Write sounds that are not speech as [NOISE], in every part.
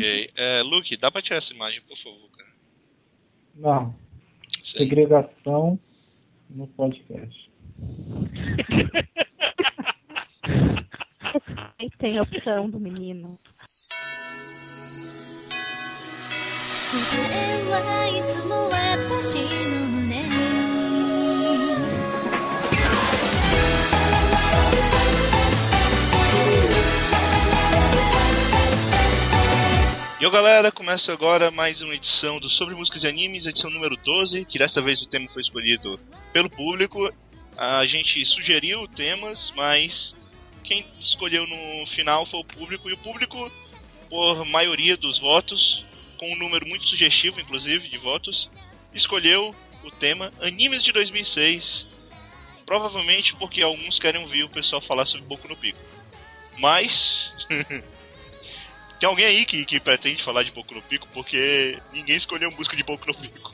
Ok. É, Luke, dá pra tirar essa imagem, por favor, cara? Não. Segregação no podcast. Aí tem a opção do menino. 答えはいつも私の E ó, galera, começa agora mais uma edição do Sobre Músicas e Animes, edição número 12, que dessa vez o tema foi escolhido pelo público. A gente sugeriu temas, mas quem escolheu no final foi o público, e o público, por maioria dos votos, com um número muito sugestivo, inclusive, de votos, escolheu o tema Animes de 2006. Provavelmente porque alguns querem ouvir o pessoal falar sobre Boku no Pico. Mas. [LAUGHS] Tem alguém aí que, que pretende falar de Boku no Pico? Porque ninguém escolheu música de Boku no Pico.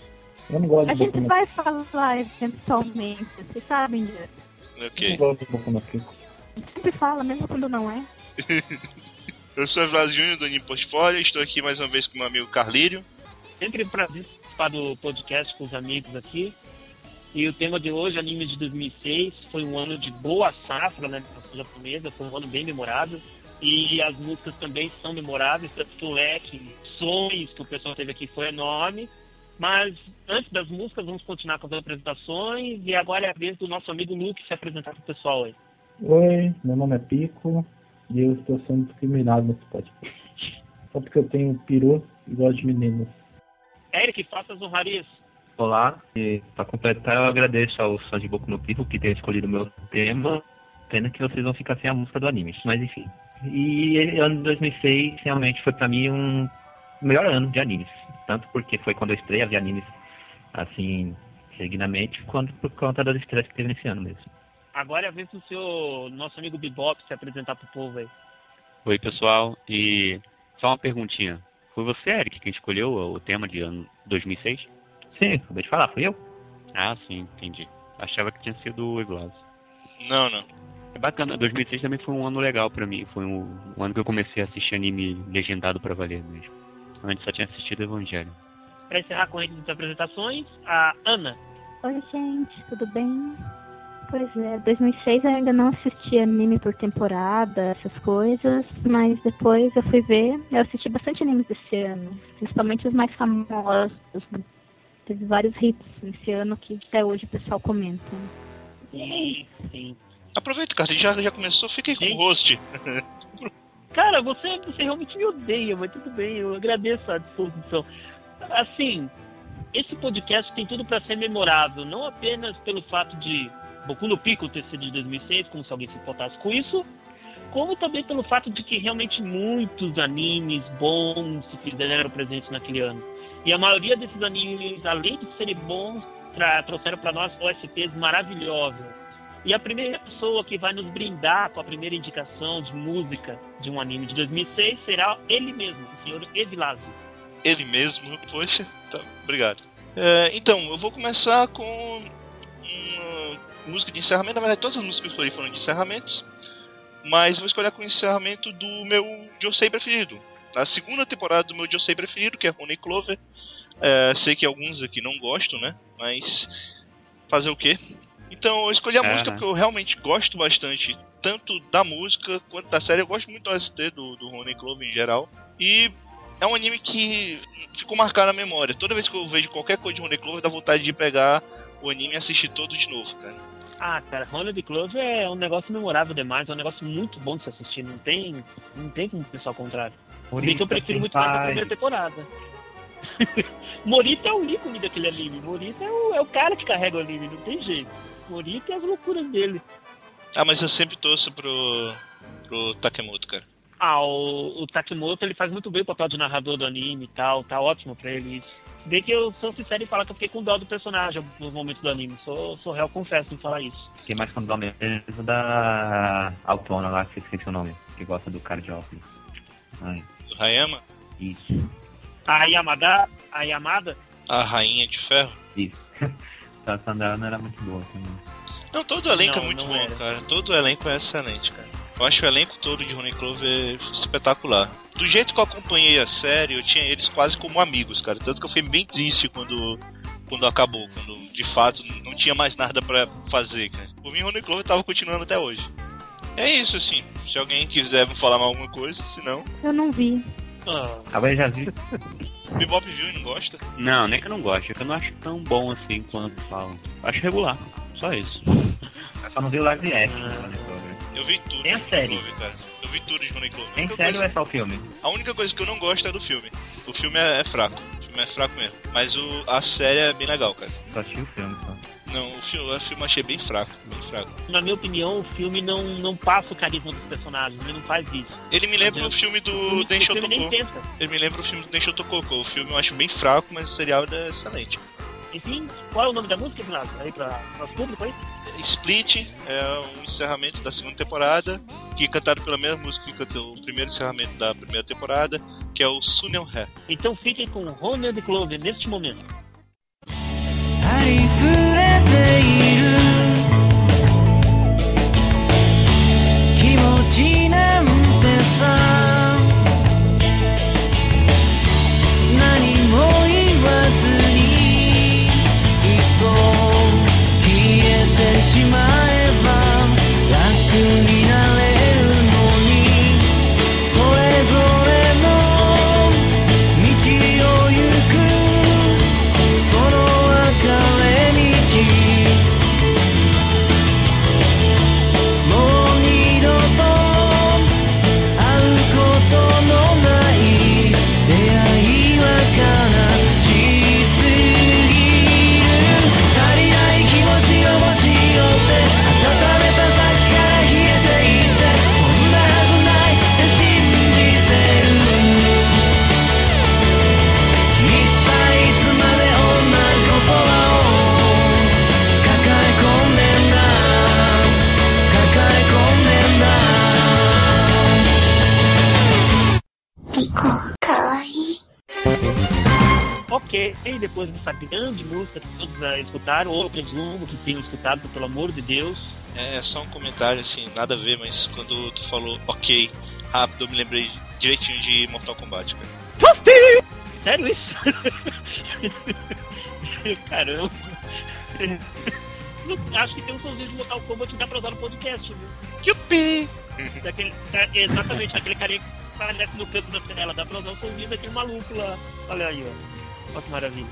Eu não gosto A de gente Boku no vai falar eventualmente, vocês sabem disso. Eu não Ok. gosto de Boku no Pico. A gente sempre fala, mesmo quando não é. [LAUGHS] Eu sou o Vlas Júnior do Anime Portfólio, estou aqui mais uma vez com meu amigo Carlírio. Sempre um prazer participar do podcast com os amigos aqui. E o tema de hoje, anime de 2006, foi um ano de boa safra né, na japonesa, foi um ano bem memorável. E as músicas também são memoráveis, tanto que o leque, sons que o pessoal teve aqui foi enorme. Mas antes das músicas, vamos continuar com as apresentações. E agora é a vez do nosso amigo Luke se apresentar para o pessoal aí. Oi, meu nome é Pico e eu estou sendo discriminado nesse podcast. Só porque eu tenho peru e gosto de meninos. Eric, faça as honrarias. Olá, e para completar eu agradeço ao de Boku no Pico que ter escolhido o meu tema. Pena que vocês vão ficar sem a música do anime, mas enfim. E ano de 2006 realmente foi para mim um melhor ano de animes. Tanto porque foi quando eu estreiei a ver animes assim, seguidamente, quanto por conta das estreias que teve nesse ano mesmo. Agora é a vez do seu nosso amigo Bebop se apresentar pro povo aí. Oi, pessoal. E só uma perguntinha. Foi você, Eric, quem escolheu o tema de ano 2006? Sim, acabei de falar, fui eu. Ah, sim, entendi. Achava que tinha sido o Eglas. Não, não. É bacana, 2006 também foi um ano legal pra mim. Foi um, um ano que eu comecei a assistir anime legendado pra valer mesmo. Antes só tinha assistido Evangelho. Para encerrar a corrente das apresentações, a Ana. Oi, gente, tudo bem? Pois é, 2006 eu ainda não assisti anime por temporada, essas coisas, mas depois eu fui ver, eu assisti bastante animes desse ano, principalmente os mais famosos. né? Teve vários hits nesse ano que até hoje o pessoal comenta. Sim, sim. Aproveita, cara, já, já começou, fica aí com Sim. o host. [LAUGHS] Cara, você, você realmente me odeia, mas tudo bem, eu agradeço a disposição. Assim, esse podcast tem tudo para ser memorável, não apenas pelo fato de Boku no Pico ter sido de 2006, como se alguém se importasse com isso, como também pelo fato de que realmente muitos animes bons se fizeram presentes naquele ano. E a maioria desses animes, além de serem bons, trouxeram para nós OSTs maravilhosos. E a primeira pessoa que vai nos brindar com a primeira indicação de música de um anime de 2006 será ele mesmo, o senhor Evilásio. Ele mesmo, poxa, tá, obrigado. É, então, eu vou começar com uma música de encerramento. Na verdade, todas as músicas que eu escolhi foram de encerramentos. Mas vou escolher com o encerramento do meu Josei preferido. A segunda temporada do meu Josei preferido, que é Honey Clover. É, sei que alguns aqui não gostam, né? Mas fazer o quê? Então eu escolhi a É, música né? porque eu realmente gosto bastante, tanto da música quanto da série. Eu gosto muito do ST, do, do Honey Clover em geral. E é um anime que ficou marcado na memória. Toda vez que eu vejo qualquer coisa de Honey Clover, dá vontade de pegar o anime e assistir todo de novo, cara. Ah, cara, Ronald Close é um negócio memorável demais, é um negócio muito bom de se assistir, não tem, não tem como pensar ao contrário. Por isso eu prefiro muito mais a primeira temporada. [LAUGHS] Morita é o ícone daquele anime. Morita é o, é o cara que carrega o anime, não tem jeito. Morita é as loucuras dele. Ah, mas eu sempre torço pro, pro Takemoto, cara. Ah, o, o Takimoto ele faz muito bem o papel de narrador do anime e tal, tá ótimo pra ele isso. Se Bem que eu sou sincero em falar que eu fiquei com dó do personagem nos momentos do anime. Sou, sou real, confesso em falar isso. Fiquei mais com o mesmo da Autona lá, que esqueci o nome, que gosta do cara de óculos. Ai, Do Hayama, isso, A Yamada, a Yamada, a Rainha de Ferro. isso. [LAUGHS] Essa Sandra não era muito boa também. Não, todo o elenco Não, é muito bom, era. cara. Todo o elenco é excelente, cara. Eu acho o elenco todo de Rony Clover espetacular. Do jeito que eu acompanhei a série, eu tinha eles quase como amigos, cara. Tanto que eu fiquei bem triste quando, quando acabou, quando de fato não tinha mais nada pra fazer, cara. Por mim, Rony Clover tava continuando até hoje. É isso, assim. Se alguém quiser me falar mais alguma coisa, se não. Eu não vi. Ah, Talvez já vi. [LAUGHS] Bebop viu e não gosta. Não, nem que eu não gosto, é que eu não acho tão bom assim quanto falam. Acho regular, só isso. Eu só não vi o live action. Ah. Clover. Eu vi tudo Tem a série. Clover, cara. Eu vi tudo de Rony Clover. Tem única série ou coisa- é só o filme? A única coisa que eu não gosto é do filme. O filme é, é fraco. O filme é fraco mesmo. Mas o, a série é bem legal, cara. Só assisti o filme só. Não, o filme, o filme eu achei bem fraco. Bem fraco. na minha opinião, o filme não, não passa o carisma dos personagens, ele não faz isso. Ele me lembra o filme do filme, Den o filme nem Shotoko. tenta. Ele me lembra o filme do Den Shotoko. O filme eu acho bem fraco, mas o serial é excelente. Enfim, qual é o nome da música, Renato? Aí pra nosso público aí? Split é o encerramento da segunda temporada, que é cantado pela mesma música que cantou o primeiro encerramento da primeira temporada, que é o Sunil Hair. Então fiquem com de Clover neste momento. りふれている気持ちなんてさ。何も言わずにいっそ消えてしまえ já escutaram, ou eu presumo que tenham escutado, pelo amor de Deus. É só um comentário assim, nada a ver, mas quando tu falou ok, rápido, eu me lembrei direitinho de Mortal Kombat, cara. Sério isso? [LAUGHS] Caramba. Acho que tem um somzinho de Mortal Kombat que dá pra usar no podcast, viu? Yupi! Daquele, ca- exatamente, aquele carinha que aparece no canto da tela. Dá pra usar o somzinho daquele maluco lá. Olha aí, ó. Olha que maravilha.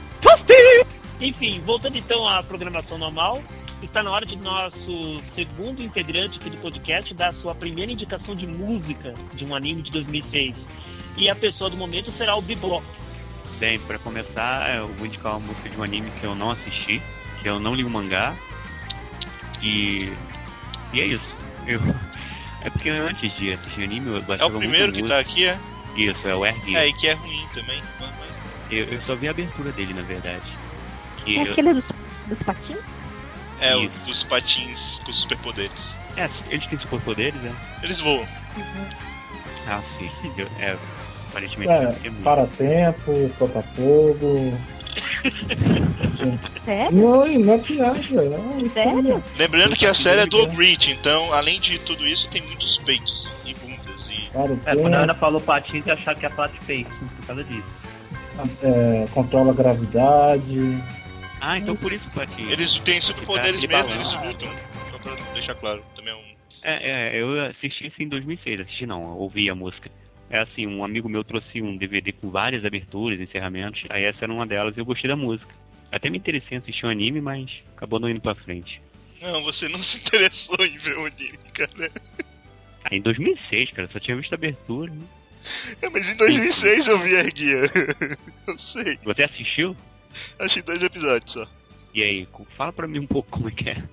Enfim, voltando então à programação normal. Está na hora de nosso segundo integrante aqui do podcast dar a sua primeira indicação de música de um anime de 2006. E a pessoa do momento será o Bebop. Bem, pra começar, eu vou indicar uma música de um anime que eu não assisti, que eu não li o mangá. E. E é isso. Eu... É porque antes de assistir anime eu É baixava o primeiro que tá aqui, é? música. Isso, é o RG. É, e que é ruim também. Eu, eu só vi a abertura dele, na verdade. Que É eu- aquele dos, dos patins? É, o Isso. dos patins com superpoderes. É, eles têm superpoderes, né? Eles voam. Ah, sim. Eu- é, aparentemente É, muito. para tempo, solta fogo. [LAUGHS] Sério? Não, não é piada. Não, Sério? Lembrando que a série é do? Ogreet, então, além de tudo isso, tem muitos peitos e bundas e. Para É, quando a Ana falou patins, eu achava que a Pat fez por causa disso. é, controla a gravidade. Ah, então por isso, Patinho. Eles têm superpoderes de mesmo, balão. eles lutam. Só pra deixar claro, também é um. É, é, eu assisti isso em 2006, assisti não, ouvi a música. É assim, um amigo meu trouxe um DVD com várias aberturas, encerramentos, aí essa era uma delas e eu gostei da música. Até me interessei em assistir um anime, mas acabou não indo pra frente. Não, você não [LAUGHS] se interessou em ver o anime, cara. Ah, em 2006, cara, só tinha visto a abertura. Né? É, mas em 2006 eu vi a guia. [LAUGHS] eu sei. Você assistiu? [LAUGHS] Achei dois episódios só. E aí, fala pra mim um pouco como é que é.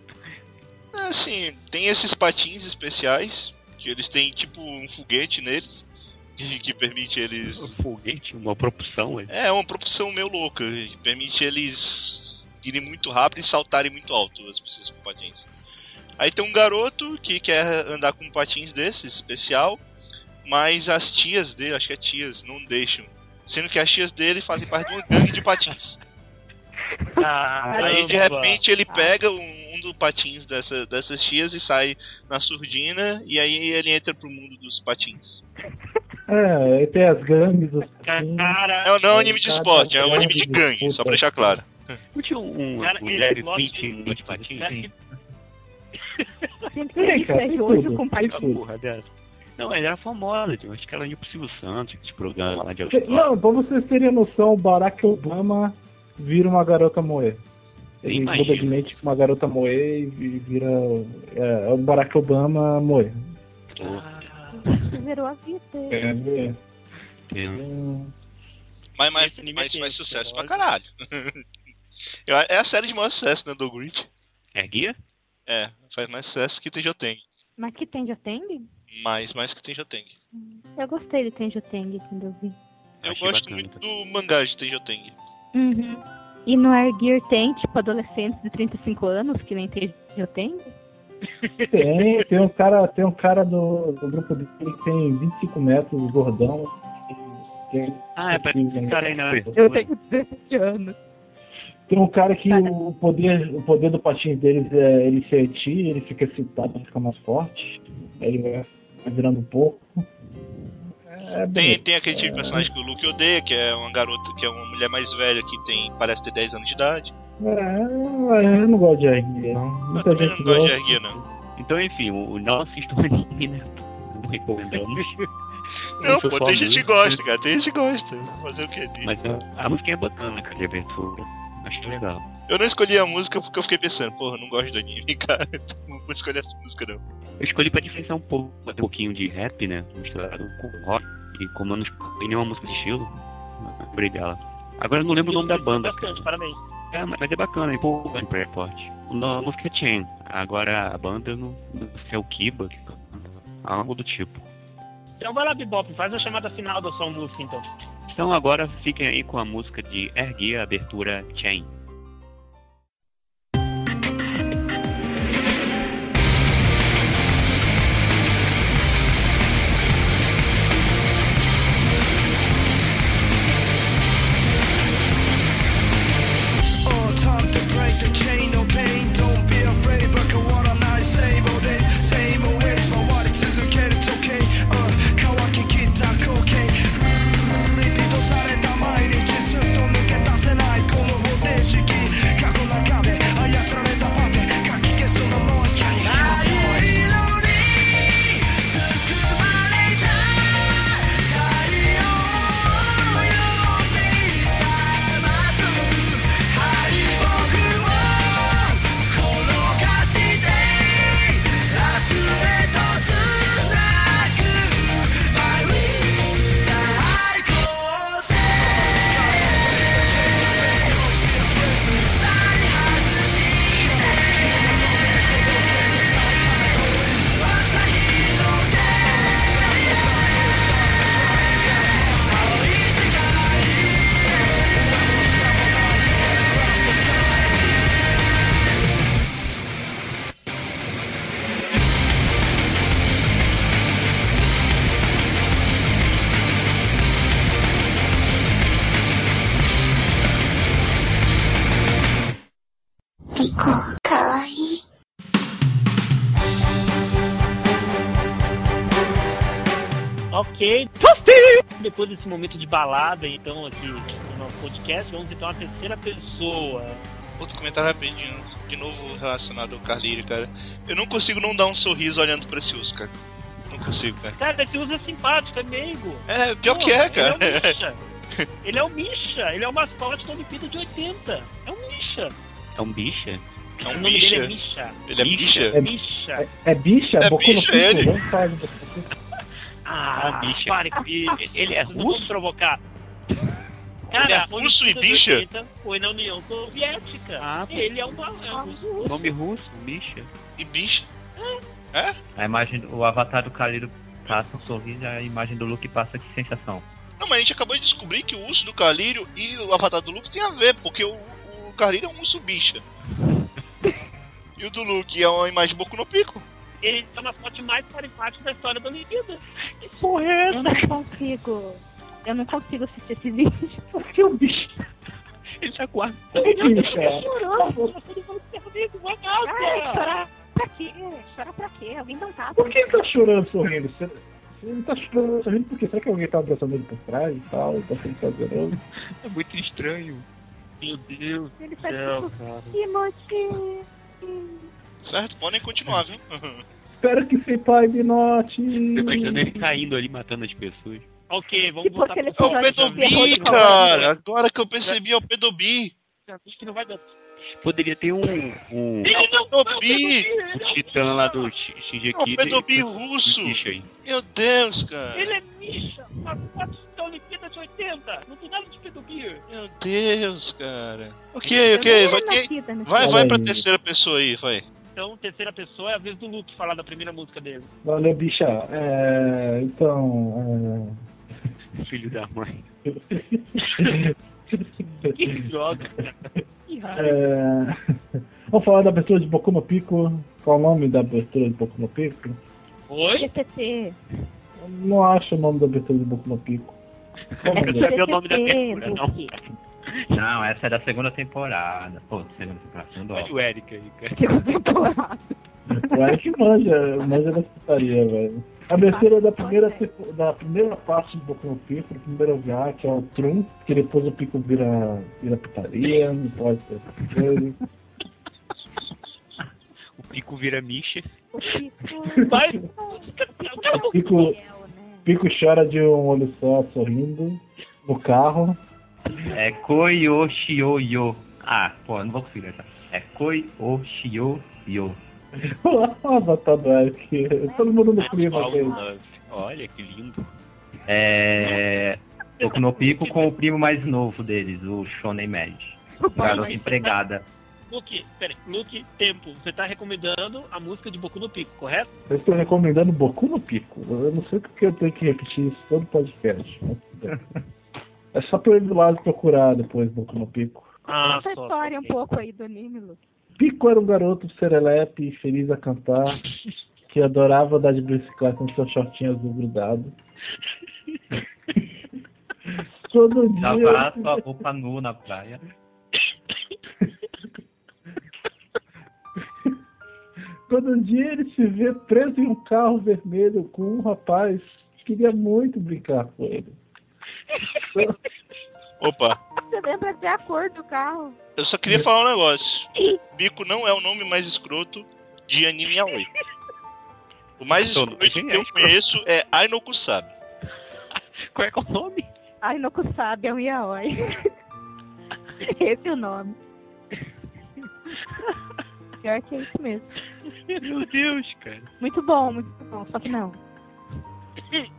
É, Assim, tem esses patins especiais, que eles têm tipo um foguete neles, que, que permite eles. Um foguete, uma propulsão, é. É, uma propulsão meio louca, que permite eles irem muito rápido e saltarem muito alto, as pessoas com patins. Aí tem um garoto que quer andar com patins desses, especial, mas as tias dele, acho que é tias, não deixam. Sendo que as tias dele fazem parte de uma gangue de patins. [LAUGHS] Ah, Aí de repente ele pega um, um pegando patins dessa, dessas tias e sai na surdina, e aí ele entra pro mundo dos patins. É, tem as gangues, os patins. Cara, É, não é um anime de esporte, é um anime de gangue só pra deixar claro. Não tinha um, Cara, um de patins? cara, hoje com porra dessa. Não, ela era famosa, tipo, acho que ela ia pro Silvio Santos, esse programa lá de Não, pra vocês terem noção, o Barack Obama vira uma garota moe. Ele Imagina. muda de mente com uma garota moe e vira. É, é o Barack Obama moe. zerou a vida. É, é. Tem- Mas, mas, mas é faz sucesso pra caralho. [LAUGHS] É a série de maior sucesso, né, do Grid. É guia? É, faz mais sucesso que Tenjoteng. Mas que tem Joteng? Mais, mais que Tenjoteng. Eu gostei de tem Joteng quando eu vi. Eu Achei gosto bacana, muito do mangá de Tenjoteng. Uhum. E no Air Gear tem, tipo, adolescentes de 35 anos, que nem tem Joteng? Tem, tem um cara, tem um cara do, do grupo dele que tem 25 metros, gordão. que- que- Ah, é pra esse cara aí, né? Eu tenho 17 anos. Tem um cara que Cara. o poder, o poder do patinho deles é ele ser ti, ele fica excitado, fica mais forte. Aí ele vai virando um pouco. É Tem, tem aquele tipo de personagem que o Luke odeia, que é uma garota, que é uma mulher mais velha que tem, parece ter 10 anos de idade. É, eu não gosto de RG, não. Eu Muita gente não gosto de gosta. RG, não. Então, enfim, o, não assista o anime, né? Não recomendamos. [LAUGHS] Não, pô, tem gente que gosta, cara. Tem gente que gosta. Fazer o quê? Mas a, a música é bacana, cara, de abertura. Acho legal. Eu não escolhi a música porque eu fiquei pensando, porra, não gosto do anime, [LAUGHS] cara. Então não vou escolher essa música, não. Eu escolhi pra diferenciar um pouco, um pouquinho de rap, né? Misturado com rock. E como eu não escolhi nenhuma música de estilo, lembrei dela. Agora eu não lembro o nome da banda. Bastante, parabéns. É, mas é bacana, é empolgante pra nome da música é Chain. Agora a banda eu não, não sei o Kiba, que algo do tipo. Então vai lá, Bebop, faz a chamada final da sua música, então. Então agora fiquem aí com a música de Erguia, a abertura Chain. Depois desse momento de balada, então, aqui no nosso podcast, vamos então à terceira pessoa. Outro comentário rapidinho, de novo relacionado ao Carlírio, cara. Eu não consigo não dar um sorriso olhando pra esse urso, cara. Não consigo, cara. Cara, esse uso é simpático, é meigo. É, pior Pô, que é, cara. Ele é o Misha. [LAUGHS] Ele é o Misha. Ele é o mascote da Olimpíada de 80. É o Misha. É um bicha? É o um nome dele é bicha. Misha. Ele é Bicha. bicha? É, é bicha? É Boku no bicha, Pico? ele. Pico. Ah, bicha. pare com isso. Ele é russo? provocar. Ele é russo e bicha? 80 Foi na União Soviética. Ah. Ele é um, é um russo. Nome russo, bicha. E bicha? A imagem, o avatar do Kalido passa um sorriso e a imagem do Luke passa que sensação. Não, mas a gente acabou de descobrir que o urso do Carlírio e o avatar do Luke tem a ver, porque o, o Carlírio é um urso bicha. [LAUGHS] e o do Luke é uma imagem de Boku no Pico. Ele é uma foto mais carismática da história da Olimpíada. Que porra é Eu essa? não consigo. Eu não consigo assistir esse vídeo. Porque o bicho. Deixa guarda. Bicha. Chorando. Comigo, vai Ai, nada. chorar pra quê? Chorar pra quê? Alguém não tá. Por que ele tá chorando sorrindo? Você, você não tá chorando sorrindo porque será que alguém tá abraçando ele por trás e tal? Tá sendo prazeroso? É muito estranho. Meu Deus Ele do tá céu, tipo, cara. Timothy. Certo? Podem continuar, viu? [LAUGHS] Espero que seu pai me note. Imaginando ele caindo ali matando as pessoas. Ok, vamos voltar aquele É pro o Pedobi, cara! Agora que eu percebi, é o Pedobi! Acho que não vai dar. Poderia ter um, um, Ele não Pedobi! um titã lá do Sh- Shinji É o. Pedobi russo! Meu Deus, cara! Ele é Misha, da Olimpíada de 80. Não tem nada de pedobia. Meu Deus, cara. Ok, ok, vai, vai, vai pra terceira pessoa aí, vai. Então, terceira pessoa é a vez do Luke falar da primeira música dele. Valeu, bicha. É, então. [LAUGHS] Filho da mãe. [LAUGHS] Que É... droga. Que raiva. É... Vamos falar da abertura de Boku no Pico. Qual o nome da abertura de Boku no Pico? Oi? GTT. Eu Não acho o nome da abertura de Boku no Pico. [LAUGHS] Qual o É sabia o nome da abertura, não? Não, essa é da segunda temporada. Pô, segunda temporada, Olha o Eric aí, cara. [LAUGHS] Segunda temporada. O Eric manja, manja da putaria, velho. A abertura da primeira, da primeira parte de Boku no Pico, do primeiro OVA, que é o Trum, que depois o Pico vira, vira putaria, não pode ser coisas. [LAUGHS] O Pico vira Misha. O Pico. [LAUGHS] Mas, Pico, Fiel, né? Pico chora de um olho só, sorrindo, no carro. É Koi o Shio Yo. Ah, pô, eu não vou conseguir essa. É Koi o Shio Yo. O avatar do Eric. Todo mundo no clima dele. Love. Olha que lindo. É. Boku no Pico com o primo mais novo deles, o Shonen Mad. Garota empregada. Luke, peraí, Luke, tempo. Você tá recomendando a música de Boku no Pico, correto? Eu estou recomendando Boku no Pico. Eu não sei porque eu tenho que repetir isso todo podcast. [LAUGHS] É só pra eu ir do lado procurar depois Boku no Pico. Ah, Essa só. história um pouco aí do anime, Luke. Pico era um garoto serelepe, feliz a cantar, que adorava andar de bicicleta com seu shortinho azul grudado. [LAUGHS] Todo dia. Lavar sua roupa nua na praia. Todo dia ele se vê preso em um carro vermelho com um rapaz que queria muito brincar com ele. [LAUGHS] Opa, Você lembra até a cor do carro. eu só queria falar um negócio. [LAUGHS] Bico não é o nome mais escroto de anime yaoi. O mais Todo- escroto que é eu conheço é Ainokusabe. [LAUGHS] Qual é que é o nome? Ai, no sabe, é um yaoi. Esse é o nome. Pior que é isso mesmo. Meu Deus, cara. Muito bom, muito bom. Só que não.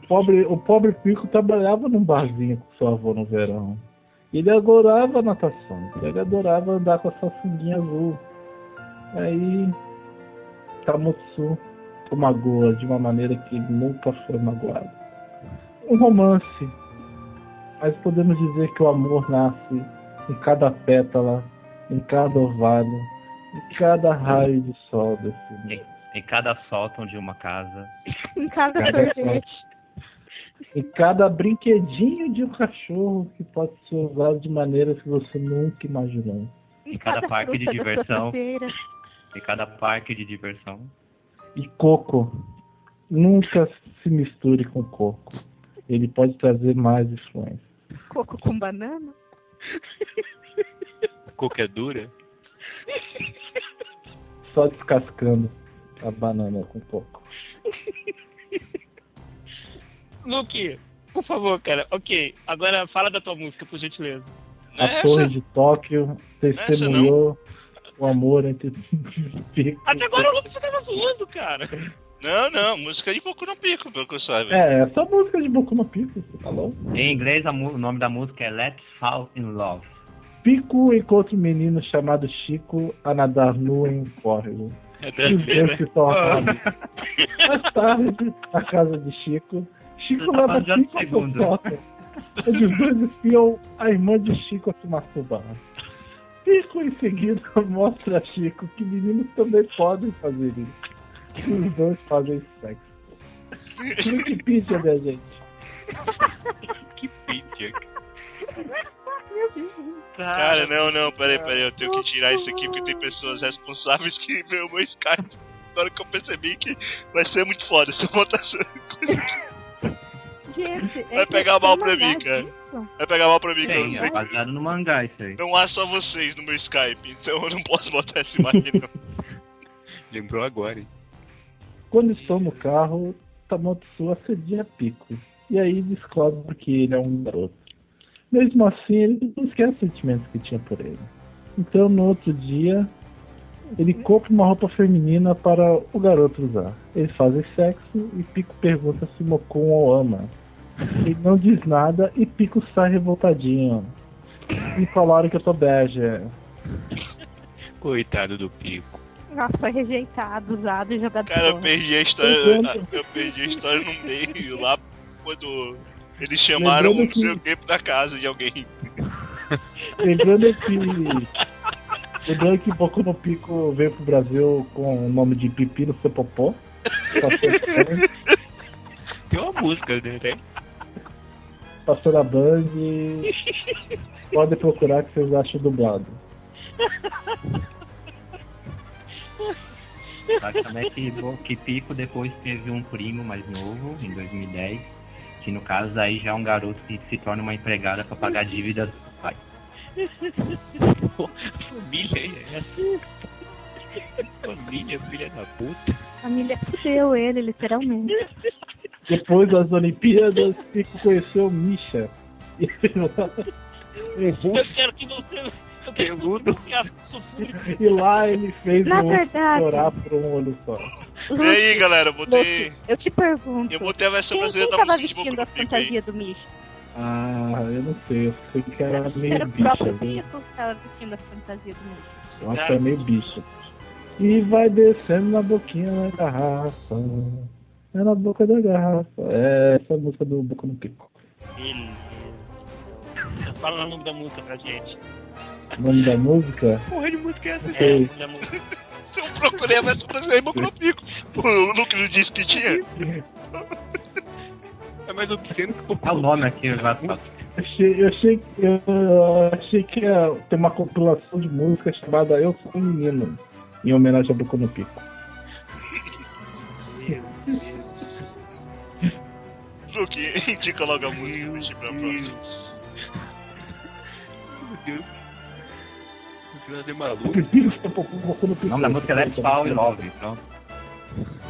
Pobre, o pobre Pico trabalhava num barzinho com seu avô no verão. Ele adorava natação, ele adorava andar com essa sunguinha azul. Aí, Kamotsu o magoa de uma maneira que nunca foi magoado. Um romance, mas podemos dizer que o amor nasce em cada pétala, em cada orvalho, em cada raio de sol desse mundo. Em cada sótão de uma casa. [LAUGHS] Em cada Cada sorvete. em cada brinquedinho de um cachorro que pode ser usado de maneiras que você nunca imaginou. Em cada parque de diversão. Em cada parque de diversão. E coco, nunca se misture com coco. Ele pode trazer mais influência. Coco com banana. Coca é dura? Só descascando a banana com coco. [LAUGHS] Luke, por favor, cara. Ok, agora fala da tua música, por gentileza. A é torre de Tóquio testemunhou o amor entre [LAUGHS] Pico. Até agora o Luke você tava zoando, cara. Não, não, música de Boku no Pico, pelo que eu saiba. É, essa música de Boku no Pico, você falou? Em inglês, o nome da música é Let's Fall in Love. Pico encontra um menino chamado Chico a nadar nu em um córrego. É dois brasileiro. tornam amigos. Mais tarde, na casa de Chico, Chico tá leva segundo. sótão. Onde os dois espiam a irmã de Chico a se masturbar. Pico, em seguida, [LAUGHS] mostra a Chico que meninos também podem fazer isso. E os dois fazem sexo. Wikipedia, minha gente. [LAUGHS] que Deus. Cara, não, não, peraí, peraí, eu tenho que tirar isso aqui porque tem pessoas responsáveis que [LAUGHS] vê o meu Skype. Agora que eu percebi que vai ser muito foda se eu botar essa coisa aqui. Gente, é Vai pegar mal pra mim, cara. Vai pegar mal pra mim, cara. É baseado no mangá isso aí. não há só vocês no meu Skype, então eu não posso botar essa imagem não. [LAUGHS] Lembrou agora, hein? Quando estou no carro, Tamatsu assedia Pico. E aí descobre que ele é um garoto. Mesmo assim, ele não esquece os sentimentos que tinha por ele. Então, no outro dia, ele compra uma roupa feminina para o garoto usar. Eles fazem sexo e Pico pergunta se Mokun o ama. Ele não diz nada e Pico sai revoltadinho. Me falaram que eu tô bege. Coitado do Pico. Nossa, foi rejeitado, usado e jogado Cara, eu perdi a história. Eu perdi a história no meio lá quando eles chamaram Lembrando não sei que- o que pra casa de alguém. [LAUGHS] Lembrando que. Lembrando que Boku no Pico veio pro Brasil com o nome de Pepino Cepopó. Passou, [LAUGHS] Tem uma música, né? né? passou na Band. Podem procurar que vocês acham dublado. Sabe também que, que Pico depois teve um primo mais novo, em 2010, que no caso aí já é um garoto que se torna uma empregada para pagar dívidas do pai. [LAUGHS] Família é essa? Família, filha da puta. Família fudeu ele, literalmente. [LAUGHS] Depois das Olimpíadas, Pico conheceu Misha. Eu quero que você. Sofrido. e lá ele fez Na o verdade- chorar por um olho só. E aí, galera, eu botei. Luke, eu te pergunto. Eu botei a versão Quem, quem brasileira da tava música vestindo a Pico aí. fantasia do Misha? Ah, eu não sei, eu sei que era meio Era o bicha, próprio que tava vestindo a fantasia do. Eu acho que é meio bicho. E vai descendo na boquinha da garrafa. É na boca da garrafa. É essa música do Boca no Pico. Beleza. Fala o nome da música pra gente. O nome da música? Porra de música é essa? É, o nome da música. [LAUGHS] Eu procurei a versão brasileira e Boku no Pico. O Luke não disse que tinha. É mais obsceno que o É o nome aqui, eu já Eu achei, eu achei, que- eu achei que ia ter uma compilação de música chamada Eu Sou um Menino, em homenagem ao Boca no Pico. Luke, [LAUGHS] indica logo a música pra gente ir pra próxima. Meu Deus. O Jonas é maluco. O nome da música é Let's Fall in Love, pronto.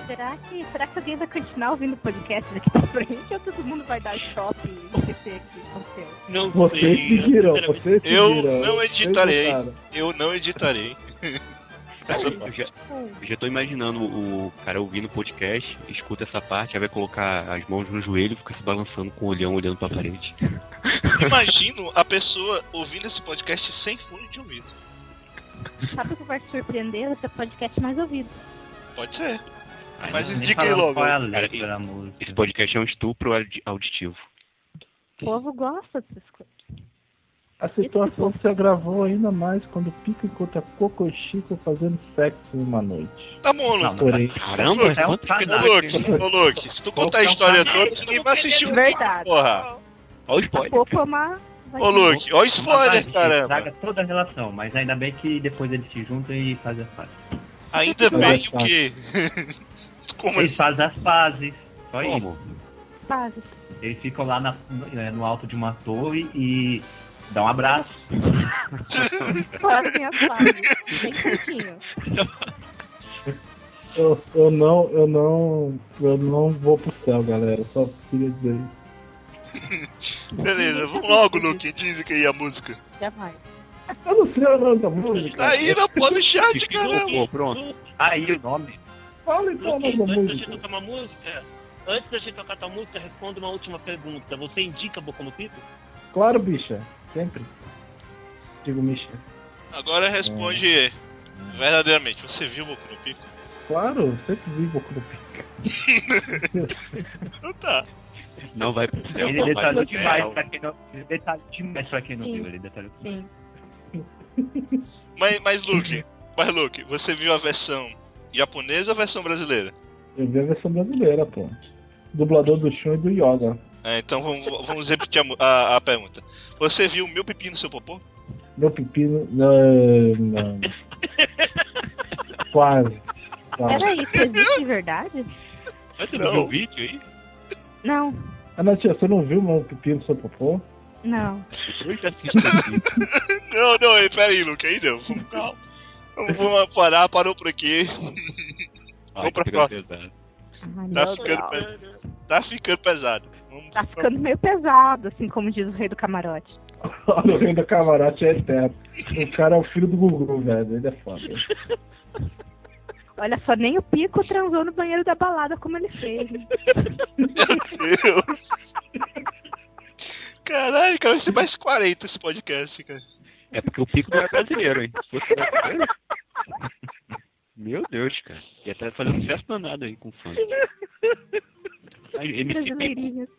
Será que, será que alguém vai continuar ouvindo o podcast daqui pra frente ou todo mundo vai dar shopping e esquecer aqui com você? Não Vocês sei. pediram, vocês Eu pediram. não editarei. Eu não editarei. [LAUGHS] Essa Eu já, eu já tô imaginando o cara ouvindo o podcast, escuta essa parte, aí vai colocar as mãos no joelho e fica se balançando com o olhão olhando pra parede. Imagino a pessoa ouvindo esse podcast sem fone de ouvido. Sabe o que vai te surpreender? Vai ser o podcast mais ouvido. Pode ser. Mas Nem indica aí logo. Qual é letra da música? Esse podcast é um estupro audi- auditivo. O povo gosta dessas coisas. A situação se agravou ainda mais quando Pico encontra Coco e Chico fazendo sexo em uma noite. Tá bom, Não, Luke. Porém, Caramba, É um Ô. Luke, ô, Luke, se tu contar a história toda, ninguém vai assistir o Verdade. porra. Olha o spoiler. Popo é uma. Ô, Luke, ó o spoiler, caramba. Estraga toda a relação, mas ainda bem que depois eles se juntam e fazem as pazes. Ainda bem o quê? [LAUGHS] Como Eles assim? fazem as pazes, só isso. Como? Fases. Eles ficam lá na- no, é, no alto de uma torre e dão um abraço. [LAUGHS] Fazem as fases. Bem curtinho. [LAUGHS] eu, eu não, eu não, eu não vou pro céu, galera. Só queria dizer isso. Beleza, vamos logo, Luke. Diz que aí a música. Jamais. Eu não sei o nome da música. Tá aí na porra do chat, caramba. Pô, pronto. Aí o nome. Fala então o Luke, nome da antes da gente música. tocar uma música, antes da gente tocar tua música, responda uma última pergunta. Você indica Boca no Pico? Claro, bicha. Sempre. Digo, Misha. Agora responde verdadeiramente. Você viu o Boku no Pico? Claro, eu sempre vi Boku no Pico. [LAUGHS] Então tá. Não vai pro céu. Ele não vai detalhou pro demais céu. pra quem não. Ele detalhou demais pra quem não Sim. viu. Ele detalhou demais. Sim. [LAUGHS] Mas, mas Luke, mas Luke, você viu a versão japonesa ou a versão brasileira? Eu vi a versão brasileira, pô. Dublador do Shun e do Yoga. É, então vamos, vamos repetir a, a, a pergunta. Você viu meu pepino no seu popô? Meu pepino. Não, não. [LAUGHS] Quase. Quase. Era isso, existe de verdade? Mas você Não. não viu o vídeo aí? Não, Ah, tia, você não viu meu pepino seu popô? não. O. [LAUGHS] Não, não, ei, pera aí, Luke, aí não. Vamos calma. Vamos, parar, parou por aqui. Ai, Vamos pra próxima. pesado. Ai, Tá ficando, Deus. pe- tá ficando pesado. Vamos Tá pra- ficando meio pesado, assim como diz o rei do camarote. O rei da camarote é eterno. O cara é o filho do Gugu, velho. Ele é foda. [LAUGHS] Olha só, nem o Pico transou no banheiro da balada como ele fez. Meu Deus. Caralho, cara, vai ser mais 40 esse podcast, cara. É porque o pico não é brasileiro, hein? Se fosse brasileiro- Meu Deus, cara. Ia estar fazendo sucesso danado aí com fã. Brasileirinhos.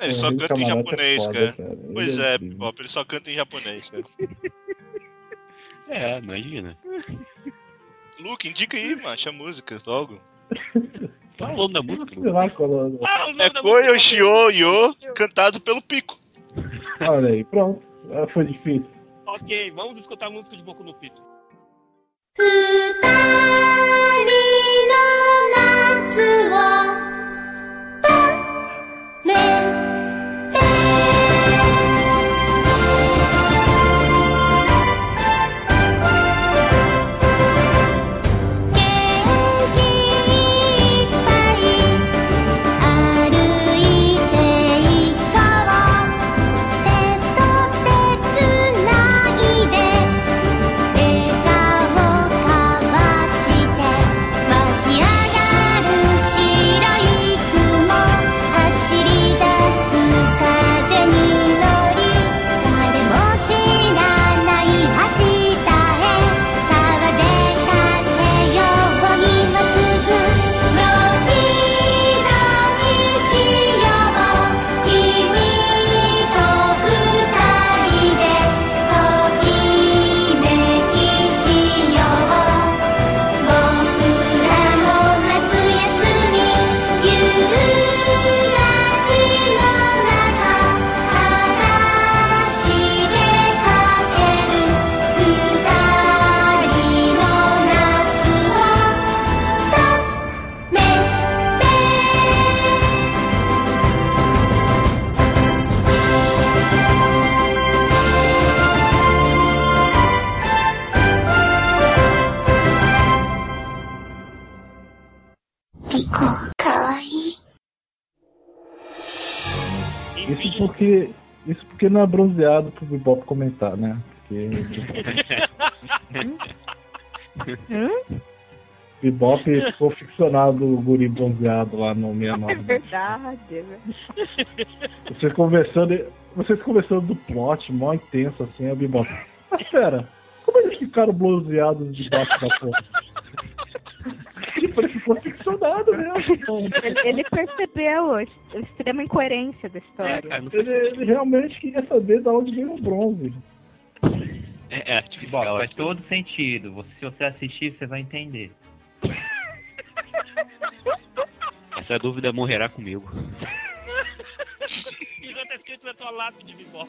Ele só do canta em japonês, é cara. Pois é. Pop, ele só canta em japonês, cara. É, imagina. [LAUGHS] Luke, indica aí, macho, a música, logo. [LAUGHS] Fala o nome da música, Sei lá qual é. Ah, o nome É da Koyo música- Shio Yo, cantado pelo Pico. [LAUGHS] Olha aí, pronto. Ah, Foi difícil. Ok, vamos escutar a música de Boku no Pico. 二人の夏を Não é bronzeado pro Bebop comentar, né? Porque? [LAUGHS] Bebop ficou ficcionado o guri bronzeado lá no É 69. verdade, é verdade. Vocês conversando, vocês conversando do plot, mó intenso assim, a Bebop. Mas pera, como eles ficaram bronzeados debaixo da porra? Tipo, ele ficou ficcionado mesmo. Ele, percebeu a extrema incoerência da história. foi- Ele, ele realmente queria saber de onde veio o bronze. É, é artificial. Bom, faz todo sentido. Você- Se você assistir, você vai entender. Essa dúvida morrerá comigo. E já tá escrito na tua lápide, Bibop.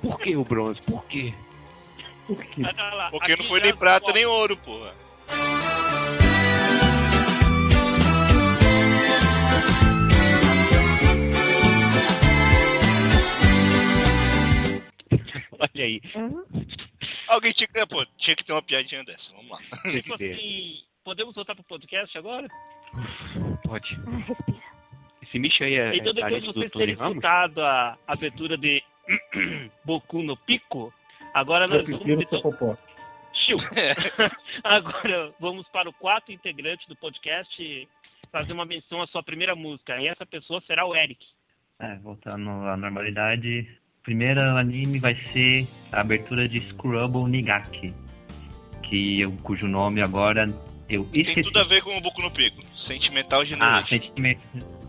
Por que o bronze? Por quê? Por quê? Tá. Porque Aqui não foi nem é prata nem ouro, porra. Olha aí. Hum? Alguém tinha que. Pô, tinha que ter uma piadinha dessa, vamos lá. Tipo assim, podemos voltar pro podcast agora? Pode. Ah. Esse bicho aí é, então é depois de vocês terem escutado a abertura de [CLEARS THROAT] Boku no Pico, agora nós vamos então, [LAUGHS] agora vamos para o quarto integrante do podcast fazer uma menção à sua primeira música. E essa pessoa será o Eric. É, voltando à normalidade. Primeiro anime vai ser a abertura de Scrubble Nigaki. Que eu, cujo nome agora eu Tem esqueci. tudo a ver com o Boku no Pico. Sentimental Ah, Generation. Sentiment,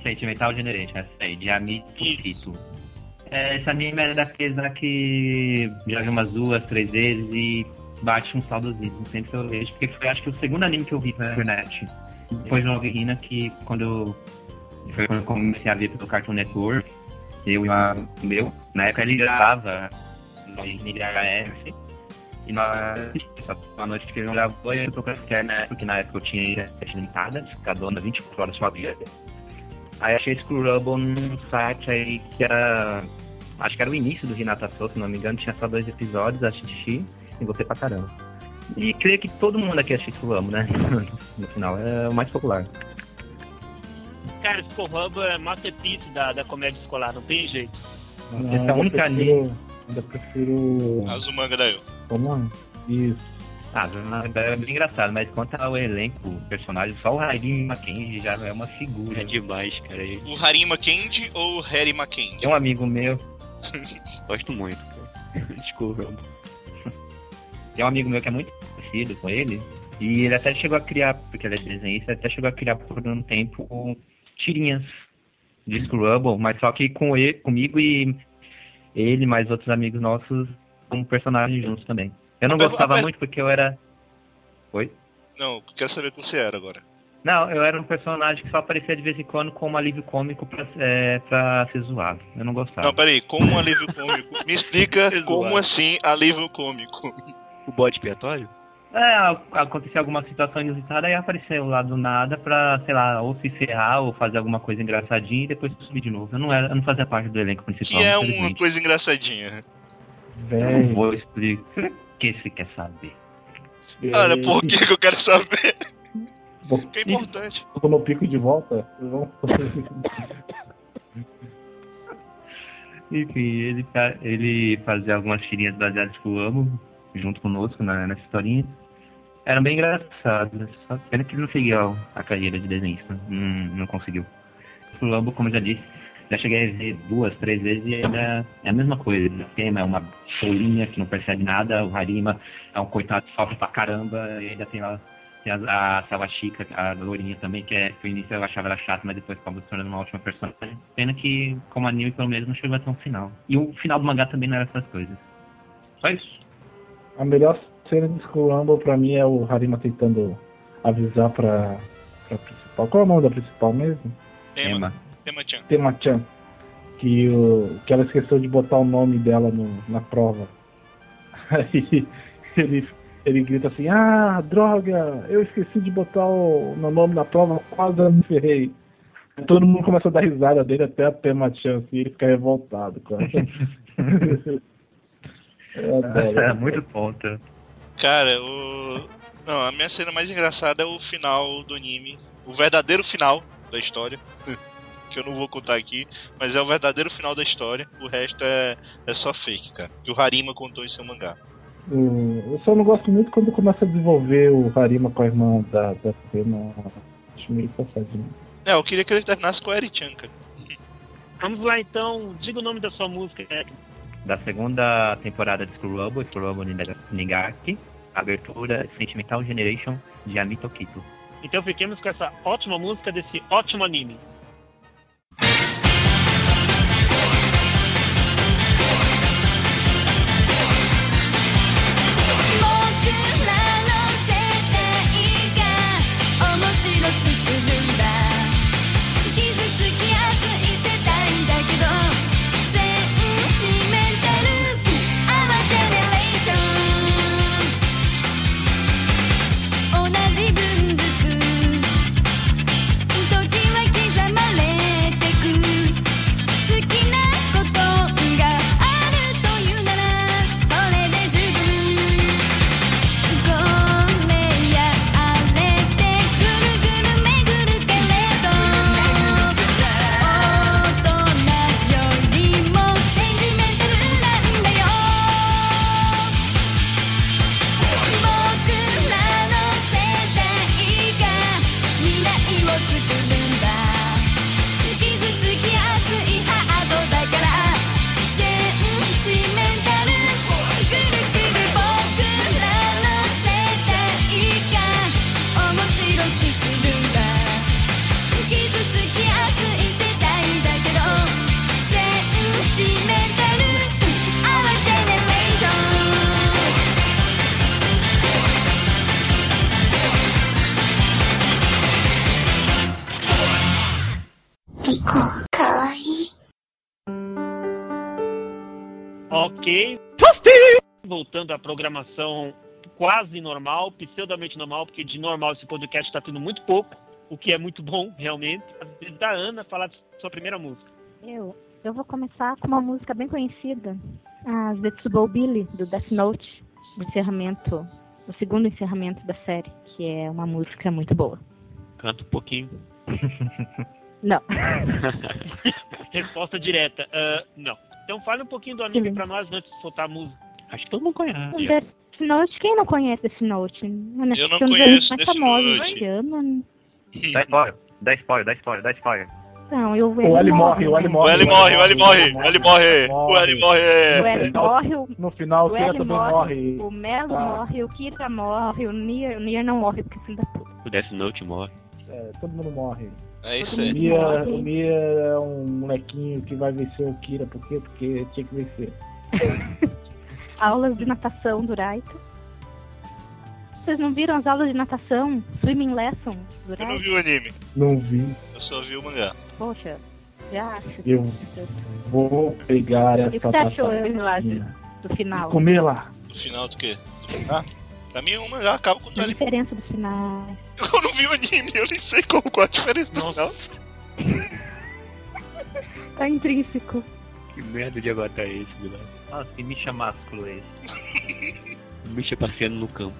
Sentimental Generation, essa aí, de Ami Tokito. É, esse anime é daqueles lá que já vi umas duas, três vezes e bate um saudosismo sempre que eu vejo, porque foi acho que o segundo anime que eu vi na internet. Depois de Love Hina, que quando eu, foi quando eu comecei a ver pelo Cartoon Network, eu e amigo meu. Na época ele gravava no VHS. E nós uma noite que ele não gravou, eu fui procurar internet, porque na época eu tinha internet limitada, cada 24 horas uma vida. Aí achei Screwable num site aí que era. Acho que era o início do Renata Soul, se não me engano, tinha só dois episódios, assisti e gostei pra caramba. E creio que todo mundo aqui assiste Screwable, né? [LAUGHS] no final, é o mais popular. Cara, Skull Hub é masterpiece da, da comédia escolar, não tem jeito. Não, Essa é única prefiro, ainda prefiro. Azumanga Daioh. Como é? Isso. Ah, é bem engraçado, mas quanto ao elenco, o personagem, só o Raiden Mackenzie já é uma figura. É demais, cara. Eu O Harim Mackenzie ou o Harry Mackenzie? Tem um amigo meu, [LAUGHS] gosto muito, cara. [LAUGHS] Desculpa. Tem um amigo meu que é muito parecido com ele, e ele até chegou a criar, porque ele é desenhista, ele até chegou a criar por um tempo tirinhas de Scrubble, mas só que com ele, comigo e ele mais outros amigos nossos como personagens juntos também. Eu não gostava muito porque eu era. Oi? Não, quero saber como você era agora. Não, eu era um personagem que só aparecia de vez em quando como alívio cômico pra, é, pra ser zoado. Eu não gostava. Não, peraí, como um alívio cômico? Me explica [LAUGHS] como assim alívio cômico. O bode expiatório? É, a- acontecia alguma situação inusitada e apareceu lá do nada pra, sei lá, ou se ferrar ou fazer alguma coisa engraçadinha e depois sumir de novo. Eu não, era, eu não fazia parte do elenco Que principal. é uma coisa engraçadinha. Não Velho. vou explicar. O que você quer saber? Olha, por que que eu quero saber? Que é importante. Ficou no pico de volta. [LAUGHS] Enfim, ele, ele fazia algumas tirinhas baseadas que eu amo, junto conosco na, nessa historinha. Eram bem engraçadas, só pena que ele não seguiu a carreira de desenhista, não, não conseguiu. O Lambo, como eu já disse, já cheguei a ver duas, três vezes e ainda é a mesma coisa. O tema é uma cholinha que não percebe nada, o Harima é um coitado que sofre pra caramba, e ainda tem lá tem a, a Sawashika, a lourinha também, que, é, no início eu achava ela chata, mas depois acabou se tornando uma ótima personagem. Pena que, como anime, pelo menos não chegou até um final. E o final do mangá também não era essas coisas. Só isso. A melhor cena de Skull Rumble pra mim é o Harima tentando avisar pra, pra principal. Qual é o nome da principal mesmo? Tema, Tema. tema Chan. Tema-chan. Que, o, que ela esqueceu de botar o nome dela no, na prova. [LAUGHS] Aí ele, ele grita assim, ah, droga, eu esqueci de botar o meu nome na prova, quase eu me ferrei. Aí Todo mundo começa a dar risada dele até a Tema-chan, assim, ele fica revoltado, cara. [LAUGHS] É [LAUGHS] muito ponta. Cara, o. Não, a minha cena mais engraçada é o final do anime. O verdadeiro final da história. [LAUGHS] que eu não vou contar aqui, mas é o verdadeiro final da história. O resto é, é só fake, cara. Que o Harima contou em seu mangá. O- Eu só não gosto muito quando começa a desenvolver o Harima com a irmã da, da Tema. Acho meio passadinho. É, eu queria que ele terminasse com a Eri-chan, cara. Vamos lá então, diga o nome da sua música, Eric. Da segunda temporada de Screwball, Screwball Nigaki, abertura Sentimental Generation de Amito Kito. Então fiquemos com essa ótima música desse ótimo anime. Voltando à programação quase normal, pseudamente normal, porque de normal esse podcast está tendo muito pouco, o que é muito bom, realmente. Da Ana falar de sua primeira música. Eu, eu vou começar com uma música bem conhecida, a Zetsubou Billy, do Death Note, o encerramento, o segundo encerramento da série, que é uma música muito boa. Canta um pouquinho. [LAUGHS] Não. [LAUGHS] Resposta direta. ah, não. Então fale um pouquinho do anime pra nós antes de soltar a música. Acho que todo mundo conhece. O Death Note, quem não conhece Death Note? Mano, Eu não conheço Death famosos Note. ano. Dá spoiler, dá spoiler, dá spoiler, dá spoiler. Não, eu, O L morre, o L né? O morre. L morre, o L morre, o L morre, o L O morre. L morre, o, No final, o o Kira L também morre, morre. o Melo Ah. morre, o Kira morre, o Nier, o Nier não morre porque filho da puta. O Death Note morre. É, todo mundo morre. É isso O aí. Mia, Morre. o Mia é um molequinho que vai vencer o Kira. Por quê? Porque tinha que vencer. [LAUGHS] Aulas de natação do Raito. Vocês não viram as aulas de natação? Swimming lessons do Eu não Raito? vi o anime, Não vi. eu só vi o mangá. Poxa, já acho. Eu vou pegar E essa o que você achou, Lázaro, do e final? comer lá. No final do quê? Do mangá? Pra mim o mangá acaba com o A diferença dos finais. Eu não vi o anime, eu nem sei qual, qual a diferença do final. Tá intrínseco. Que merda de avatar é esse, Bilal? Nossa, que Misha másculo é esse. O bicho é passeando no campo.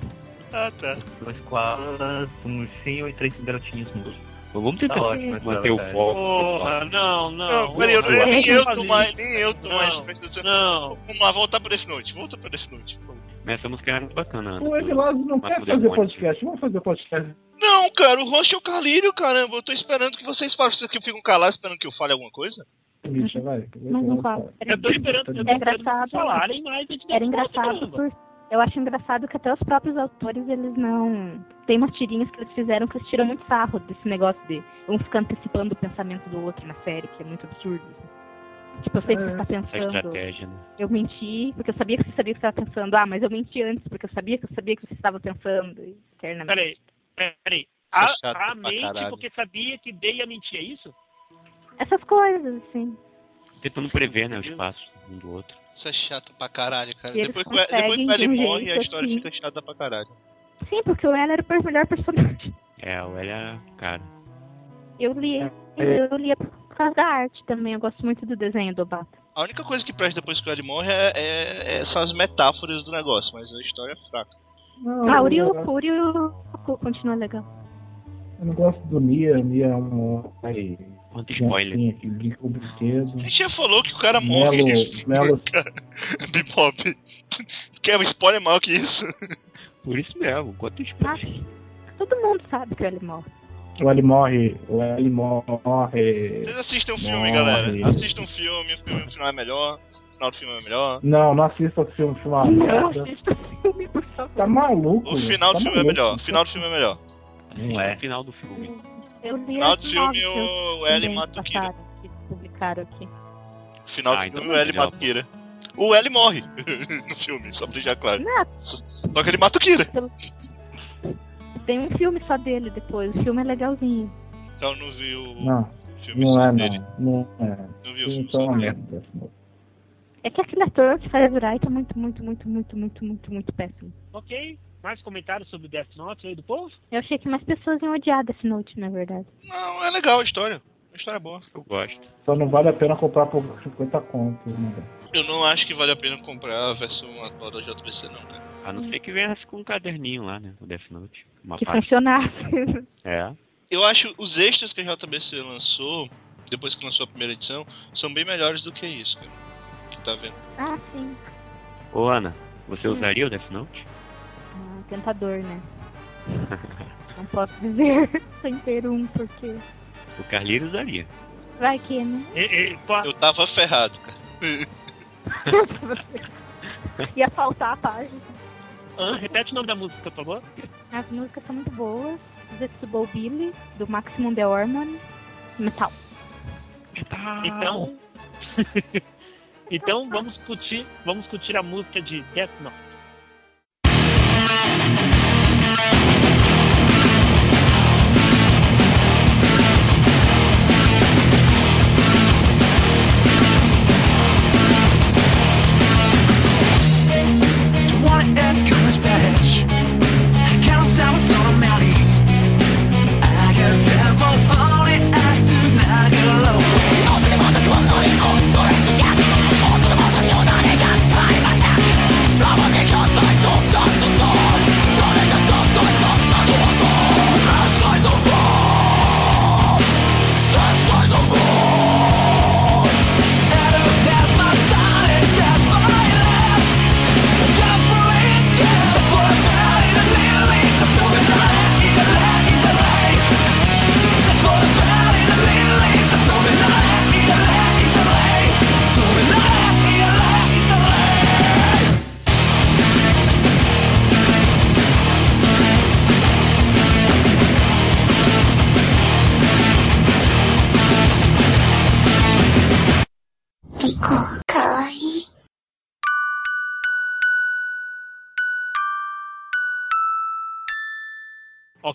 Ah, tá. Duas koalas, um ursinho e três garotinhos mudos. Vamos tentar Tá ótimo manter o avatar. foco. Porra, não, não. Não, peraí, eu, nem eu tô mais, nem eu tô Não. mais prestando Não. Vamos lá, voltar pro Death Note, volta pro Death Note. Mas essa música é muito bacana. Ana. O Evilásio não quer fazer é bom, podcast. Vamos fazer podcast. Não, cara, o host é o Carlírio, caramba. Eu tô esperando que vocês falem. Vocês que ficam calados esperando que eu fale alguma coisa? Misha, vai. Não, não fala. Eu tô esperando, eu tô É engraçado. vocês falarem, mas a gente Era engraçado por. Eu acho engraçado que até os próprios autores, eles não. Tem umas tirinhas que eles fizeram que eles tiram muito sarro desse negócio de um ficar antecipando o pensamento do outro na série, que é muito absurdo. Tipo, eu sei que você tá Essa pensando. né? Eu menti, porque eu sabia que você sabia que você estava pensando. Ah, mas eu menti antes, porque eu sabia que eu sabia que você estava pensando. Eternamente. Peraí, peraí. É A, a mente caralho. porque sabia que Day ia mentir, é isso? Essas coisas, assim. Tentando prever, né, os passos um do outro. Isso é chato pra caralho, cara. E Depois que, o- depois que o L morre, a jeito história assim. fica chata pra caralho. Sim, porque o Ela era o melhor personagem. É, o L é cara. Eu li, É. eu li por causa da arte também. Eu gosto muito do desenho do Obata. A única coisa que presta depois que o L morre é, é- é- são as metáforas do negócio, mas a história é fraca. Não, Ah, o Ryuko, o Ryuko continua legal. eu não gosto do Nia. Nia é um. Quanto spoiler. criancinha que brinca com o brinquedo. A gente já falou que o cara morre. Melo, [LAUGHS] Melo, Bebop. Quer um spoiler maior que isso? Por isso mesmo, quanto spoiler. Mas todo mundo sabe que o L morre. o L morre, o L morre. Vocês assistem um filme, Morre. galera. Assistam um filme, o filme, o final é melhor, o final do filme é melhor. Não, não assista o filme, filme é Não assista o filme, por favor. Tá maluco? O final tá do filme é maluco. melhor. O final do filme é melhor. Não é. No final do filme. Eu li final do filme, notas o que L também mata o Kira. publicaram aqui. No final do Ah, então filme, o L mata o Kira. O L morre [LAUGHS] no filme, só pra deixar claro. Não, Só, só que ele mata o Kira. tem um filme só dele depois. O filme é legalzinho. Então não vi o Não, filme não só é dele. não. Não é. Não vi o Filme filme só uma dele. assim. É que aquele ator que faz o Wright é muito, muito, muito, muito, muito, muito, muito péssimo. Ok. Mais comentários sobre Death Note aí do povo? Eu achei que mais pessoas iam odiar Death Note, na verdade. Não, é legal a história. A história é boa. Eu gosto. Só não vale a pena comprar por 50 contos, né? Eu não acho que vale a pena comprar a versão atual da JBC, não, cara. A não ser que venha com um caderninho lá, né? O Death Note. Uma Que parte. funcionasse. É. Eu acho os extras que a JBC lançou, depois que lançou a primeira edição, são bem melhores do que isso, cara. Que tá vendo? ah, sim. Ô Ana, você Hum. usaria o Death Note? Ah, tentador, né? [LAUGHS] Não posso dizer [LAUGHS] sem ter um, porque. o Carlinhos usaria. Vai que, né? E, e, Eu tava ferrado, cara. [LAUGHS] Ia faltar a página. Ana, repete o nome da música, por favor. As músicas são muito boas. Zetsubou Billy, do Maximum The Hormone. Metal. Então. então vamos discutir, vamos discutir a música de Death Note.「